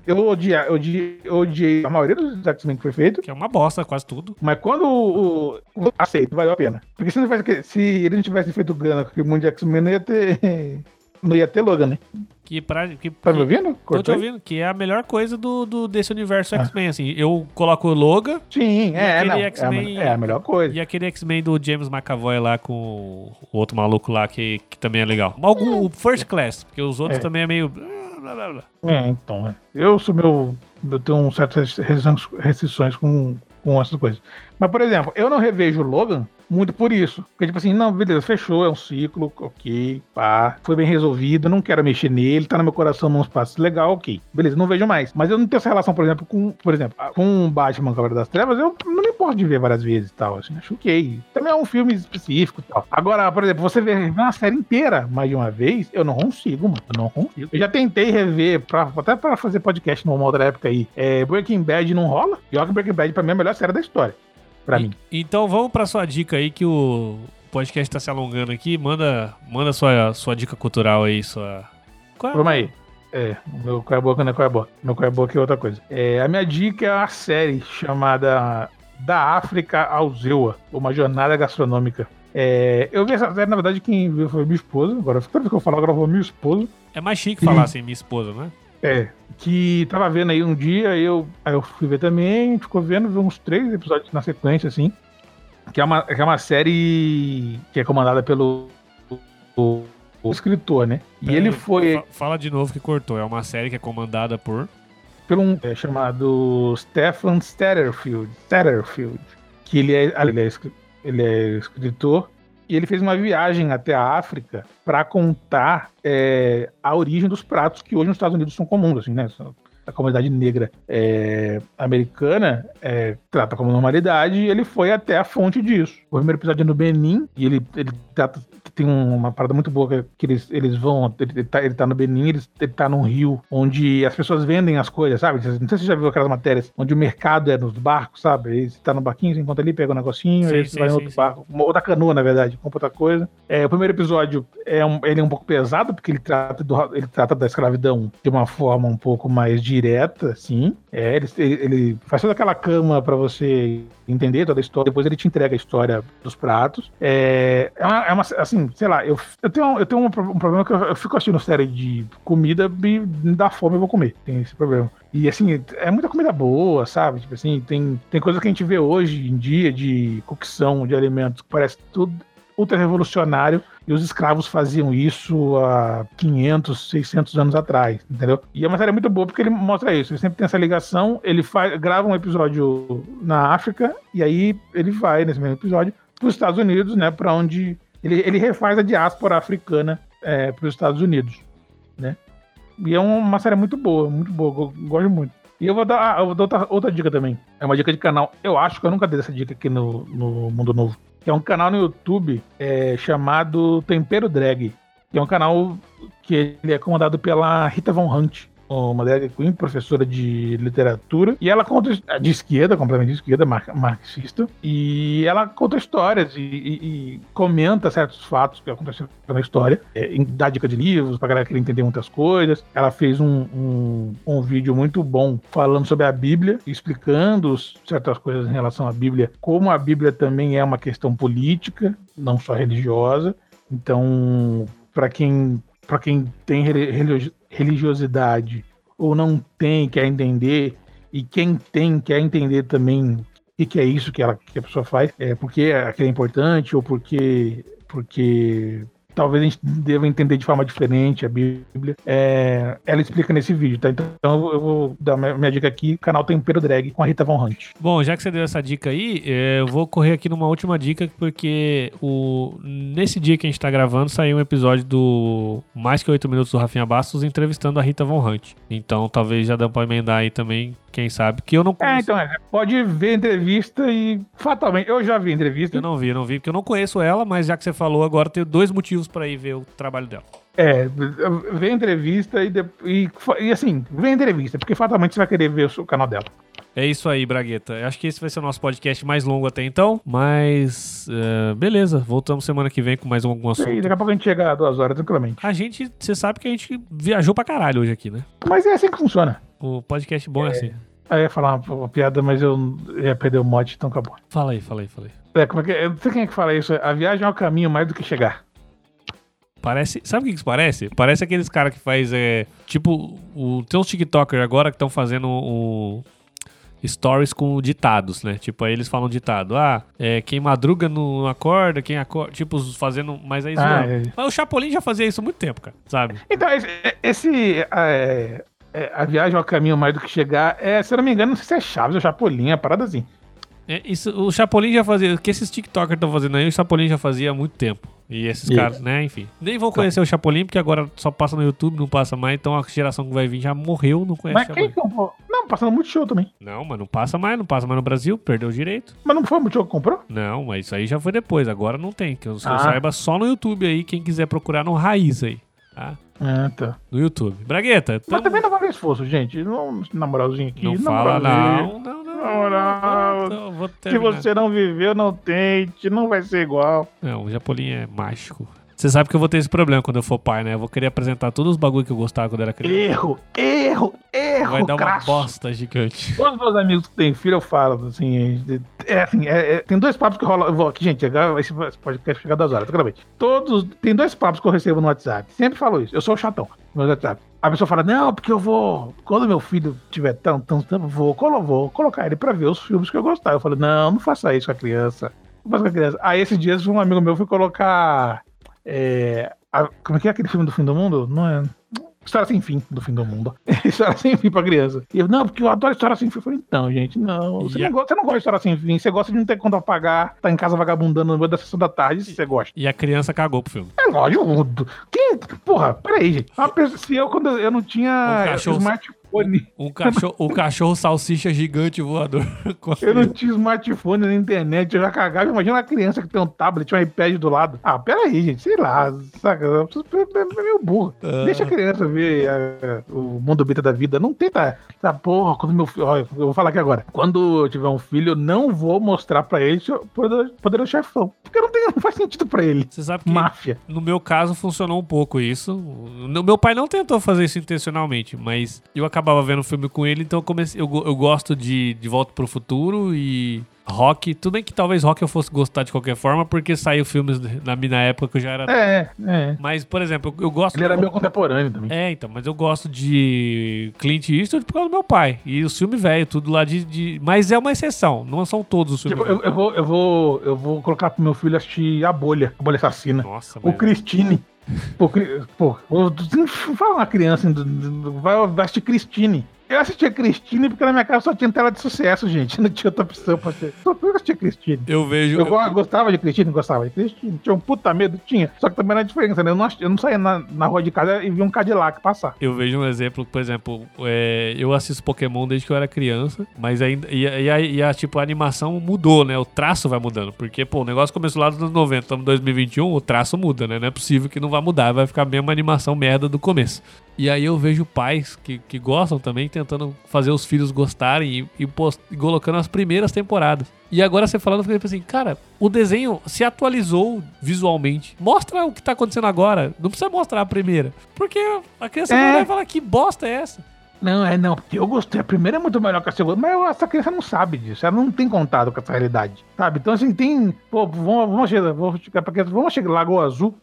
eu odiei, eu odiei, eu odiei a maioria dos X-Men que foi feito. Que é uma bosta, quase tudo. Mas quando o, o, aceito, valeu a pena. Porque se, não tivesse, se ele não tivesse feito grana com o mundo de X-Men, não ia ter. Não ia ter Logan, né? Que pra, que, tá me ouvindo? Cortou? Tô te ouvindo, que é a melhor coisa do, do desse universo ah. X-Men, assim. Eu coloco o Logan. Sim, é, não, é, a, é a melhor coisa. E aquele X-Men do James McAvoy lá com o outro maluco lá, que, que também é legal. Algum, o First Class, porque os outros é. também é meio. É, então, é. Eu sou meu. Eu tenho certas restrições com, com essas coisas. Mas, por exemplo, eu não revejo Logan muito por isso. Porque, tipo assim, não, beleza, fechou, é um ciclo, ok, pá, foi bem resolvido, não quero mexer nele, tá no meu coração num espaço legal, ok. Beleza, não vejo mais. Mas eu não tenho essa relação, por exemplo, com, por exemplo, com Batman Cavaleiro das Trevas, eu não me importo de ver várias vezes e tal, assim, acho ok. Também é um filme específico e tal. Agora, por exemplo, você vê uma série inteira mais de uma vez, eu não consigo, mano, eu não consigo. Eu já tentei rever, pra, até pra fazer podcast numa outra época aí, é, Breaking Bad não rola, e olha que Breaking Bad pra mim é a melhor série da história para mim. Então vamos para sua dica aí que o podcast tá se alongando aqui. Manda, manda sua, sua dica cultural aí, sua. Qual é? Vamos aí. É, meu qual é não é qual é. Meu qual é é outra coisa. É, a minha dica é a série chamada Da África ao Zewa, uma jornada gastronômica. É, eu vi essa série, na verdade, quem viu foi minha esposa. Agora, toda vez que eu falo, agora eu vou minha esposa. É mais chique falar assim, minha esposa, né? É, que tava vendo aí um dia, eu, aí eu fui ver também, ficou vendo, uns três episódios na sequência, assim. Que é uma, que é uma série que é comandada pelo o, o escritor, né? E ele foi. Fala de novo que cortou. É uma série que é comandada por. Por um é, chamado Stefan Statterfield. Statterfield. Que ele é, ele é, ele é escritor e ele fez uma viagem até a África para contar é, a origem dos pratos que hoje nos Estados Unidos são comuns, assim, né? A comunidade negra é, americana é, trata como normalidade e ele foi até a fonte disso. O primeiro episódio é no Benin e ele, ele trata tem uma parada muito boa que eles, eles vão. Ele tá, ele tá no Benin, ele, ele tá num rio onde as pessoas vendem as coisas, sabe? Não sei se você já viu aquelas matérias onde o mercado é nos barcos, sabe? Ele tá no barquinho, você encontra ali, pega um negocinho, sim, aí você vai em outro sim, barco, sim. outra canoa, na verdade, compra outra coisa. É, o primeiro episódio é um, ele é um pouco pesado, porque ele trata, do, ele trata da escravidão de uma forma um pouco mais direta, assim. É, ele, ele faz toda aquela cama para você entender toda a história, depois ele te entrega a história dos pratos. É, é, uma, é uma assim, sei lá, eu, eu tenho, eu tenho um, um problema que eu, eu, fico assistindo série de comida e me dá fome eu vou comer. Tem esse problema. E assim, é muita comida boa, sabe? Tipo assim, tem, tem coisa que a gente vê hoje em dia de cocção de alimentos que parece tudo ultra revolucionário e os escravos faziam isso há 500, 600 anos atrás, entendeu? E é uma série muito boa porque ele mostra isso. Ele sempre tem essa ligação. Ele faz, grava um episódio na África e aí ele vai nesse mesmo episódio para os Estados Unidos, né? Para onde ele, ele refaz a diáspora africana é, para os Estados Unidos, né? E é uma série muito boa, muito boa, gosto muito. E eu vou dar, eu vou dar outra, outra, dica também. É uma dica de canal. Eu acho que eu nunca dei essa dica aqui no, no Mundo Novo. Que é um canal no YouTube é, chamado Tempero Drag. Que é um canal que ele é comandado pela Rita Von Hunt uma drag queen, professora de literatura, e ela conta de esquerda, completamente de esquerda, marxista, e ela conta histórias e, e, e comenta certos fatos que aconteceram na história, é, dá dica de livros pra galera querer entender muitas coisas. Ela fez um, um, um vídeo muito bom falando sobre a Bíblia, explicando certas coisas em relação à Bíblia, como a Bíblia também é uma questão política, não só religiosa. Então, para quem para quem tem religiosidade ou não tem, quer entender, e quem tem, quer entender também o que, é isso que, ela, que a pessoa faz, é porque aquilo é importante ou porque, porque talvez a gente deva entender de forma diferente a Bíblia. É, ela explica nesse vídeo, tá? Então eu vou dar minha, dica aqui: canal Tempero Drag com a Rita Von Hunt. Bom, já que você deu essa dica aí, é, eu vou correr aqui numa última dica, porque o, nesse dia que a gente tá gravando saiu um episódio do Mais que 8 Minutos do Rafinha Bastos entrevistando a Rita Von Hunt. Então talvez já dê pra emendar aí também, quem sabe, que eu não conheço. É, então, é, pode ver entrevista e fatalmente, eu já vi entrevista. Eu não vi, eu não vi, porque eu não conheço ela, mas já que você falou agora, tenho dois motivos para ir ver o trabalho dela. É, vê entrevista e, e, e assim, vê entrevista, porque fatalmente você vai querer ver o canal dela. É isso aí, Bragueta. Acho que esse vai ser o nosso podcast mais longo até então. Mas, uh, beleza. Voltamos semana que vem com mais algum assunto. E daqui a pouco a gente chega a duas horas, tranquilamente. A gente, você sabe que a gente viajou pra caralho hoje aqui, né? Mas é assim que funciona. O podcast bom é, é assim. Eu ia falar uma, uma, piada, mas eu ia perder o mote, então acabou. Fala aí, fala aí, fala aí. É, como é que, eu não sei quem é que fala isso. A viagem é o caminho mais do que chegar. Parece. Sabe o que isso parece? Parece aqueles caras que faz. É, tipo, o, tem uns TikTokers agora que estão fazendo o, stories com ditados, né? Tipo, aí eles falam ditado. Ah, é, quem madruga não acorda, quem acorda. Tipo, fazendo. Mas aí ah, é. Mas o Chapolin já fazia isso há muito tempo, cara, sabe? Então, esse. esse é, é, a viagem ao caminho mais do que chegar, é, se eu não me engano, não sei se é Chaves ou Chapolin, é parada assim. É, isso, o Chapolin já fazia. O que esses TikTokers estão fazendo aí, o Chapolin já fazia há muito tempo. E esses isso. caras, né, enfim. Nem vão conhecer o Chapolin, porque agora só passa no YouTube, não passa mais. Então a geração que vai vir já morreu, não conhece Mas quem comprou? Não, passa no Multishow também. Não, mas não passa mais, não passa mais no Brasil, perdeu o direito. Mas não foi o Multishow que comprou? Não, mas isso aí já foi depois, agora não tem. Que eu, ah. eu saiba só no YouTube aí, quem quiser procurar no Raiz aí, tá? É, tá. No YouTube. Bragueta. Tamo... Mas também não vale esforço, gente. Não, na moralzinha aqui. Não fala não, não. Moral. Então, Se você não viveu, não tente. Não vai ser igual. Não, o Japolim é mágico. Você sabe que eu vou ter esse problema quando eu for pai, né? Eu vou querer apresentar todos os bagulho que eu gostava quando era criança. Erro, erro, erro. Vai dar uma bosta gigante. Todos os meus amigos que têm filho, eu falo assim. É assim, é, é, tem dois papos que rolam. Eu vou aqui, gente, agora esse podcast chegar das horas, claramente. Todos. Tem dois papos que eu recebo no WhatsApp. Sempre falo isso. Eu sou o chatão no WhatsApp. A pessoa fala, não, porque eu vou. Quando meu filho tiver tão, tão, tão vou, vou colocar ele pra ver os filmes que eu gostar. Eu falo, não, não faça isso com a criança. Não faça com a criança. Aí esses dias um amigo meu foi colocar é, a, como é que é aquele filme do fim do mundo? Não é. História sem fim do fim do mundo. história sem fim pra criança. E eu, não, porque eu adoro história sem fim. Eu falei, então, gente, não. Você, não, gosta, você não gosta de história sem fim. Você gosta de não ter conta a pagar, tá em casa vagabundando no meio da sessão da tarde, se você gosta. E a criança cagou pro filme. É lógico. Quem? Porra, peraí, gente. se eu, quando eu não tinha um cachorro, smartphone smartphone. Um cachorro, um cachorro salsicha gigante voador. eu não tinha smartphone na internet, eu já cagava. Imagina uma criança que tem um tablet, um iPad do lado. Ah, peraí, gente, sei lá, saca? É meio burro. Ah. Deixa a criança ver uh, o mundo beta da vida. Não tenta. Tá, porra, quando meu filho. Ó, eu vou falar aqui agora. Quando eu tiver um filho, eu não vou mostrar pra ele o poderoso chefão. Porque não, tem, não faz sentido pra ele. Você sabe que. Máfia. No meu caso, funcionou um pouco isso. No, meu pai não tentou fazer isso intencionalmente, mas eu acabei acabava vendo filme com ele, então eu, comecei, eu, eu gosto de De Volta pro Futuro e rock. Tudo bem que talvez rock eu fosse gostar de qualquer forma, porque saiu filmes na minha época que eu já era. É, é. Mas, por exemplo, eu, eu gosto. Ele era meu contemporâneo também. É, então, mas eu gosto de Clint Eastwood por causa do meu pai. E o filme velho, tudo lá de, de. Mas é uma exceção, não são todos os filmes. Tipo, eu, eu, vou, eu, vou, eu vou colocar pro meu filho assistir A Bolha, A Bolha Assassina. Nossa, O Christine. Pô, pô, fala uma criança, vai assistir Christine. Eu assistia Cristine porque na minha casa só tinha tela de sucesso, gente. Não tinha outra opção pra ter. Só eu assistia Cristine. Eu vejo. Eu, eu, gostava de Cristine, gostava de Cristine. Tinha um puta medo, tinha. Só que também era diferença, né? Eu não, eu não saía na, na rua de casa e via um Cadillac passar. Eu vejo um exemplo, por exemplo, é, eu assisto Pokémon desde que eu era criança, mas ainda. E, e, a, e, a, tipo, a animação mudou, né? O traço vai mudando. Porque, pô, o negócio começou lá nos anos 90, estamos em 2021, o traço muda, né? Não é possível que não vá mudar, vai ficar a mesma animação merda do começo. E aí eu vejo pais que, que gostam também tentando fazer os filhos gostarem e, e, post, e colocando as primeiras temporadas. E agora você falando, eu falei assim, cara, o desenho se atualizou visualmente. Mostra o que tá acontecendo agora. Não precisa mostrar a primeira. Porque a criança é. vai falar, que bosta é essa? Não, é não, porque eu gostei. A primeira é muito melhor que a segunda, mas essa criança não sabe disso, ela não tem contato com essa realidade, sabe? Então, assim, tem. Pô, vamos, vamos chegar, vamos chegar, vamos chegar Lagoa Azul.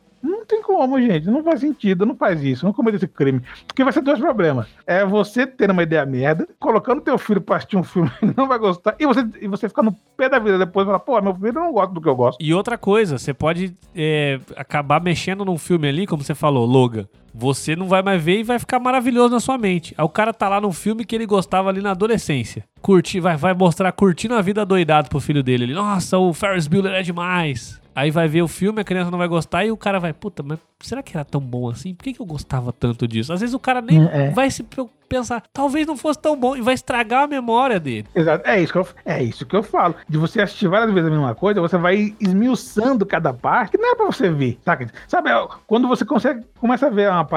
Não tem como, gente. Não faz sentido, não faz isso, não cometa esse crime. Porque vai ser dois problemas. É você ter uma ideia merda, colocando teu filho pra assistir um filme que não vai gostar, e você, e você ficar no pé da vida depois e falar, pô, meu filho não gosta do que eu gosto. E outra coisa, você pode é, acabar mexendo num filme ali, como você falou, Logan. Você não vai mais ver e vai ficar maravilhoso na sua mente. Aí o cara tá lá num filme que ele gostava ali na adolescência. Curtir, vai, vai mostrar curtindo a vida doidado pro filho dele. Ele, Nossa, o Ferris Bueller é demais. Aí vai ver o filme, a criança não vai gostar e o cara vai, puta, mas será que era tão bom assim? Por que, que eu gostava tanto disso? Às vezes o cara nem É. vai se pensar, talvez não fosse tão bom e vai estragar a memória dele. Exato. É isso, que eu, é isso que eu falo. De você assistir várias vezes a mesma coisa, você vai esmiuçando cada parte, que não é pra você ver, saca? Sabe, é, quando você consegue, começa a ver uma,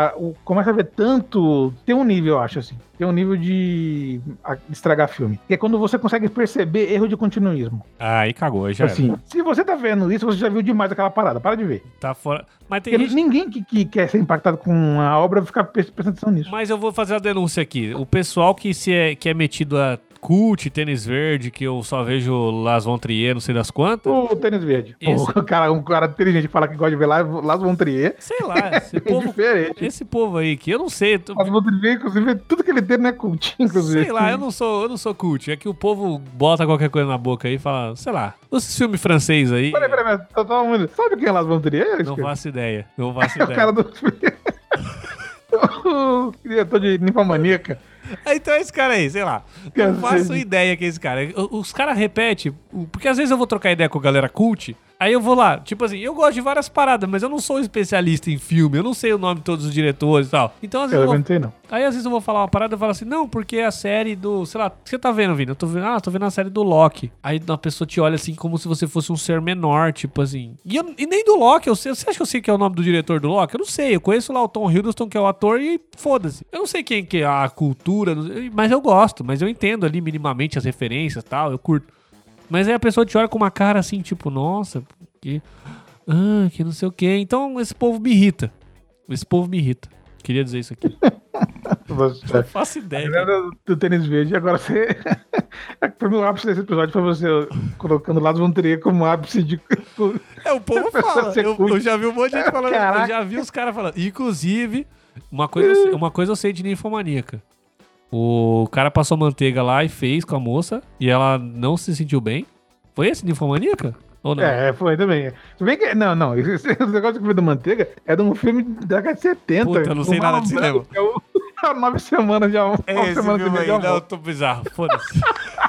começa a ver tanto, tem um nível, eu acho assim, tem um nível de, estragar filme, que é quando você consegue perceber erro de continuismo. Aí cagou, já Assim, se você tá vendo isso, você já viu demais aquela parada, para de ver. tá fora. Mas tem gente ninguém que, que quer ser impactado com a obra fica pre- prestando atenção nisso. Mas eu vou fazer a denúncia aqui. O pessoal que, se é, que é metido a cult, tênis verde, que eu só vejo Las Von Trier, não sei das quantas. O tênis verde. Esse- o cara, um cara inteligente fala que gosta de ver Las Von Trier. Sei lá, esse É povo, diferente. esse povo aí que eu não sei. tu- Las Von Trier, inclusive, tudo que ele tem não é cult, inclusive. Sei lá, eu não sou, eu não sou cult. É que o povo bota qualquer coisa na boca aí e fala, sei lá, esses filmes francês aí. Peraí, peraí, peraí. Tá todo mundo- Sabe quem é Las Von Trier? Não faço ideia. Não faço É o ideia. cara do... o diretor de Ninfomaníaca. Então é esse cara aí, sei lá. Eu Não faço ideia que é esse cara. Os caras repetem, porque às vezes eu vou trocar ideia com a galera cult, aí eu vou lá, tipo assim, eu gosto de várias paradas, mas eu não sou especialista em filme, eu não sei o nome de todos os diretores e tal. Então às vezes eu vou, não. aí às vezes eu vou falar uma parada e falo assim, não, porque é a série do, sei lá, o que você tá vendo, Vini? Eu tô vendo, ah, tô vendo a série do Loki. Aí uma pessoa te olha assim como se você fosse um ser menor, tipo assim. E, eu- e nem do Loki, eu sei, você acha que eu sei que é o nome do diretor do Loki? Eu não sei, eu conheço lá o Tom Hiddleston, que é o ator, e foda-se. Eu não sei quem que é a cultura, mas eu gosto, mas eu entendo ali minimamente as referências e tal, eu curto. Mas aí a pessoa te olha com uma cara assim, tipo, nossa, que. Ah, que não sei o quê. Então esse povo me irrita. Esse povo me irrita. Queria dizer isso aqui. Você... Não faço ideia. Galera do tênis verde, agora você. Mim, o ápice desse episódio foi você colocando Las Von Trier como ápice de. É, o povo fala. Eu, eu já vi um monte de gente falando. Eu Caraca. já vi os caras falando. Inclusive, uma coisa, eu uma coisa eu sei de ninfomaníaca. O cara passou manteiga lá e fez com a moça e ela não se sentiu bem. Foi esse ninfomaníaca? Ou não? É, foi também. Se bem que. Não, não. Esse, esse negócio foi do Manteiga é de um filme da década de 70. Puta, eu não sei nada de cinema. É o Nove Semanas de Amor. É esse Semanas e filme aí. de Não, Amor. tô bizarro. Foda-se.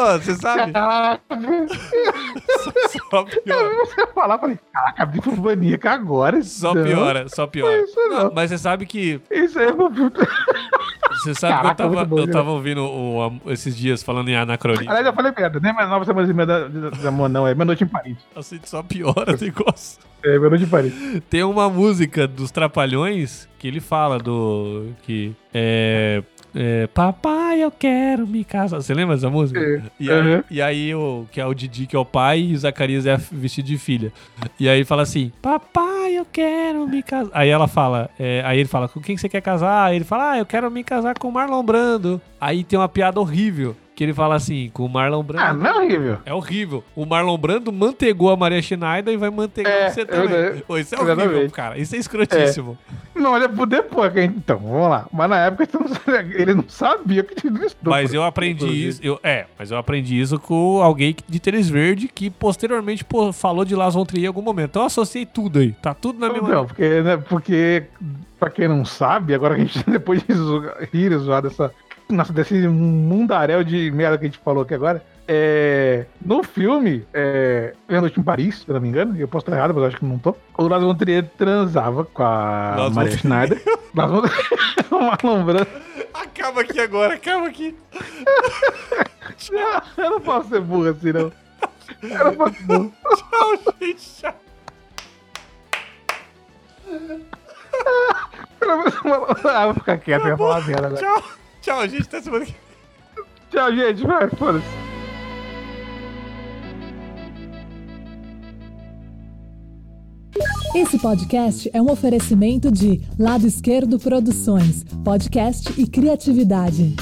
Ó, você sabe? Caraca, Só piora. você falar, eu falei, caraca, bifomaníaca agora. Só não. piora, só piora. Não. Não, mas você sabe que. Isso aí é Você sabe Caraca, que eu tava, bom, eu né? tava ouvindo o- a- esses dias falando em anacronismo. Aliás, eu falei merda, nem mais nove semanas e meia da- de amor, não. É Meia Noite em Paris. Assim, só piora o negócio. É Meia Noite em Paris. Tem uma música dos Trapalhões que ele fala do. que é. É, Papai, eu quero me casar. Você lembra dessa música? É. E aí, Uhum. e aí o, que é o Didi, que é o pai, e o Zacarias é vestido de filha. E aí ele fala assim: Papai, eu quero me casar. Aí ela fala: é, Aí ele fala: Com quem que você quer casar? Aí ele fala: Ah, eu quero me casar com o Marlon Brando. Aí tem uma piada horrível. Que ele fala assim, com o Marlon Brando. Ah, não é horrível. É horrível. O Marlon Brando mantegou a Maria Schneider e vai mantegar É, você também. eu- Pô, isso é horrível, exatamente. cara. Isso é escrotíssimo. Não, olha por depois. Então, vamos lá. Mas na época ele não sabia que tinha estupro. Mas eu aprendi isso. Eu, é, mas eu aprendi isso com alguém de tênis verde que posteriormente pô, falou de Las Von Trier em algum momento. Então eu associei tudo aí. Tá tudo na mesma. Não, porque, né, porque, pra quem não sabe, agora que a gente, depois de rir e zoar dessa, nossa, desse mundaréu de merda que a gente falou aqui agora, é, no filme, é, Meia Noite em Paris, se eu não me engano, eu posso estar errado, mas eu acho que não tô, o Lars von Trier transava com a von Maria Trier. Schneider, Lars von Brando, Acaba aqui agora, acaba aqui. eu não posso ser burro assim, não. Eu não posso ser burro. Tchau, gente. Tchau. Ah, vou ficar quieto, eu ia falar merda agora. Tchau. Tchau, gente. Até semana que Tchau, gente, vai, foda-se. Esse podcast é um oferecimento de Lado Esquerdo Produções, podcast e criatividade.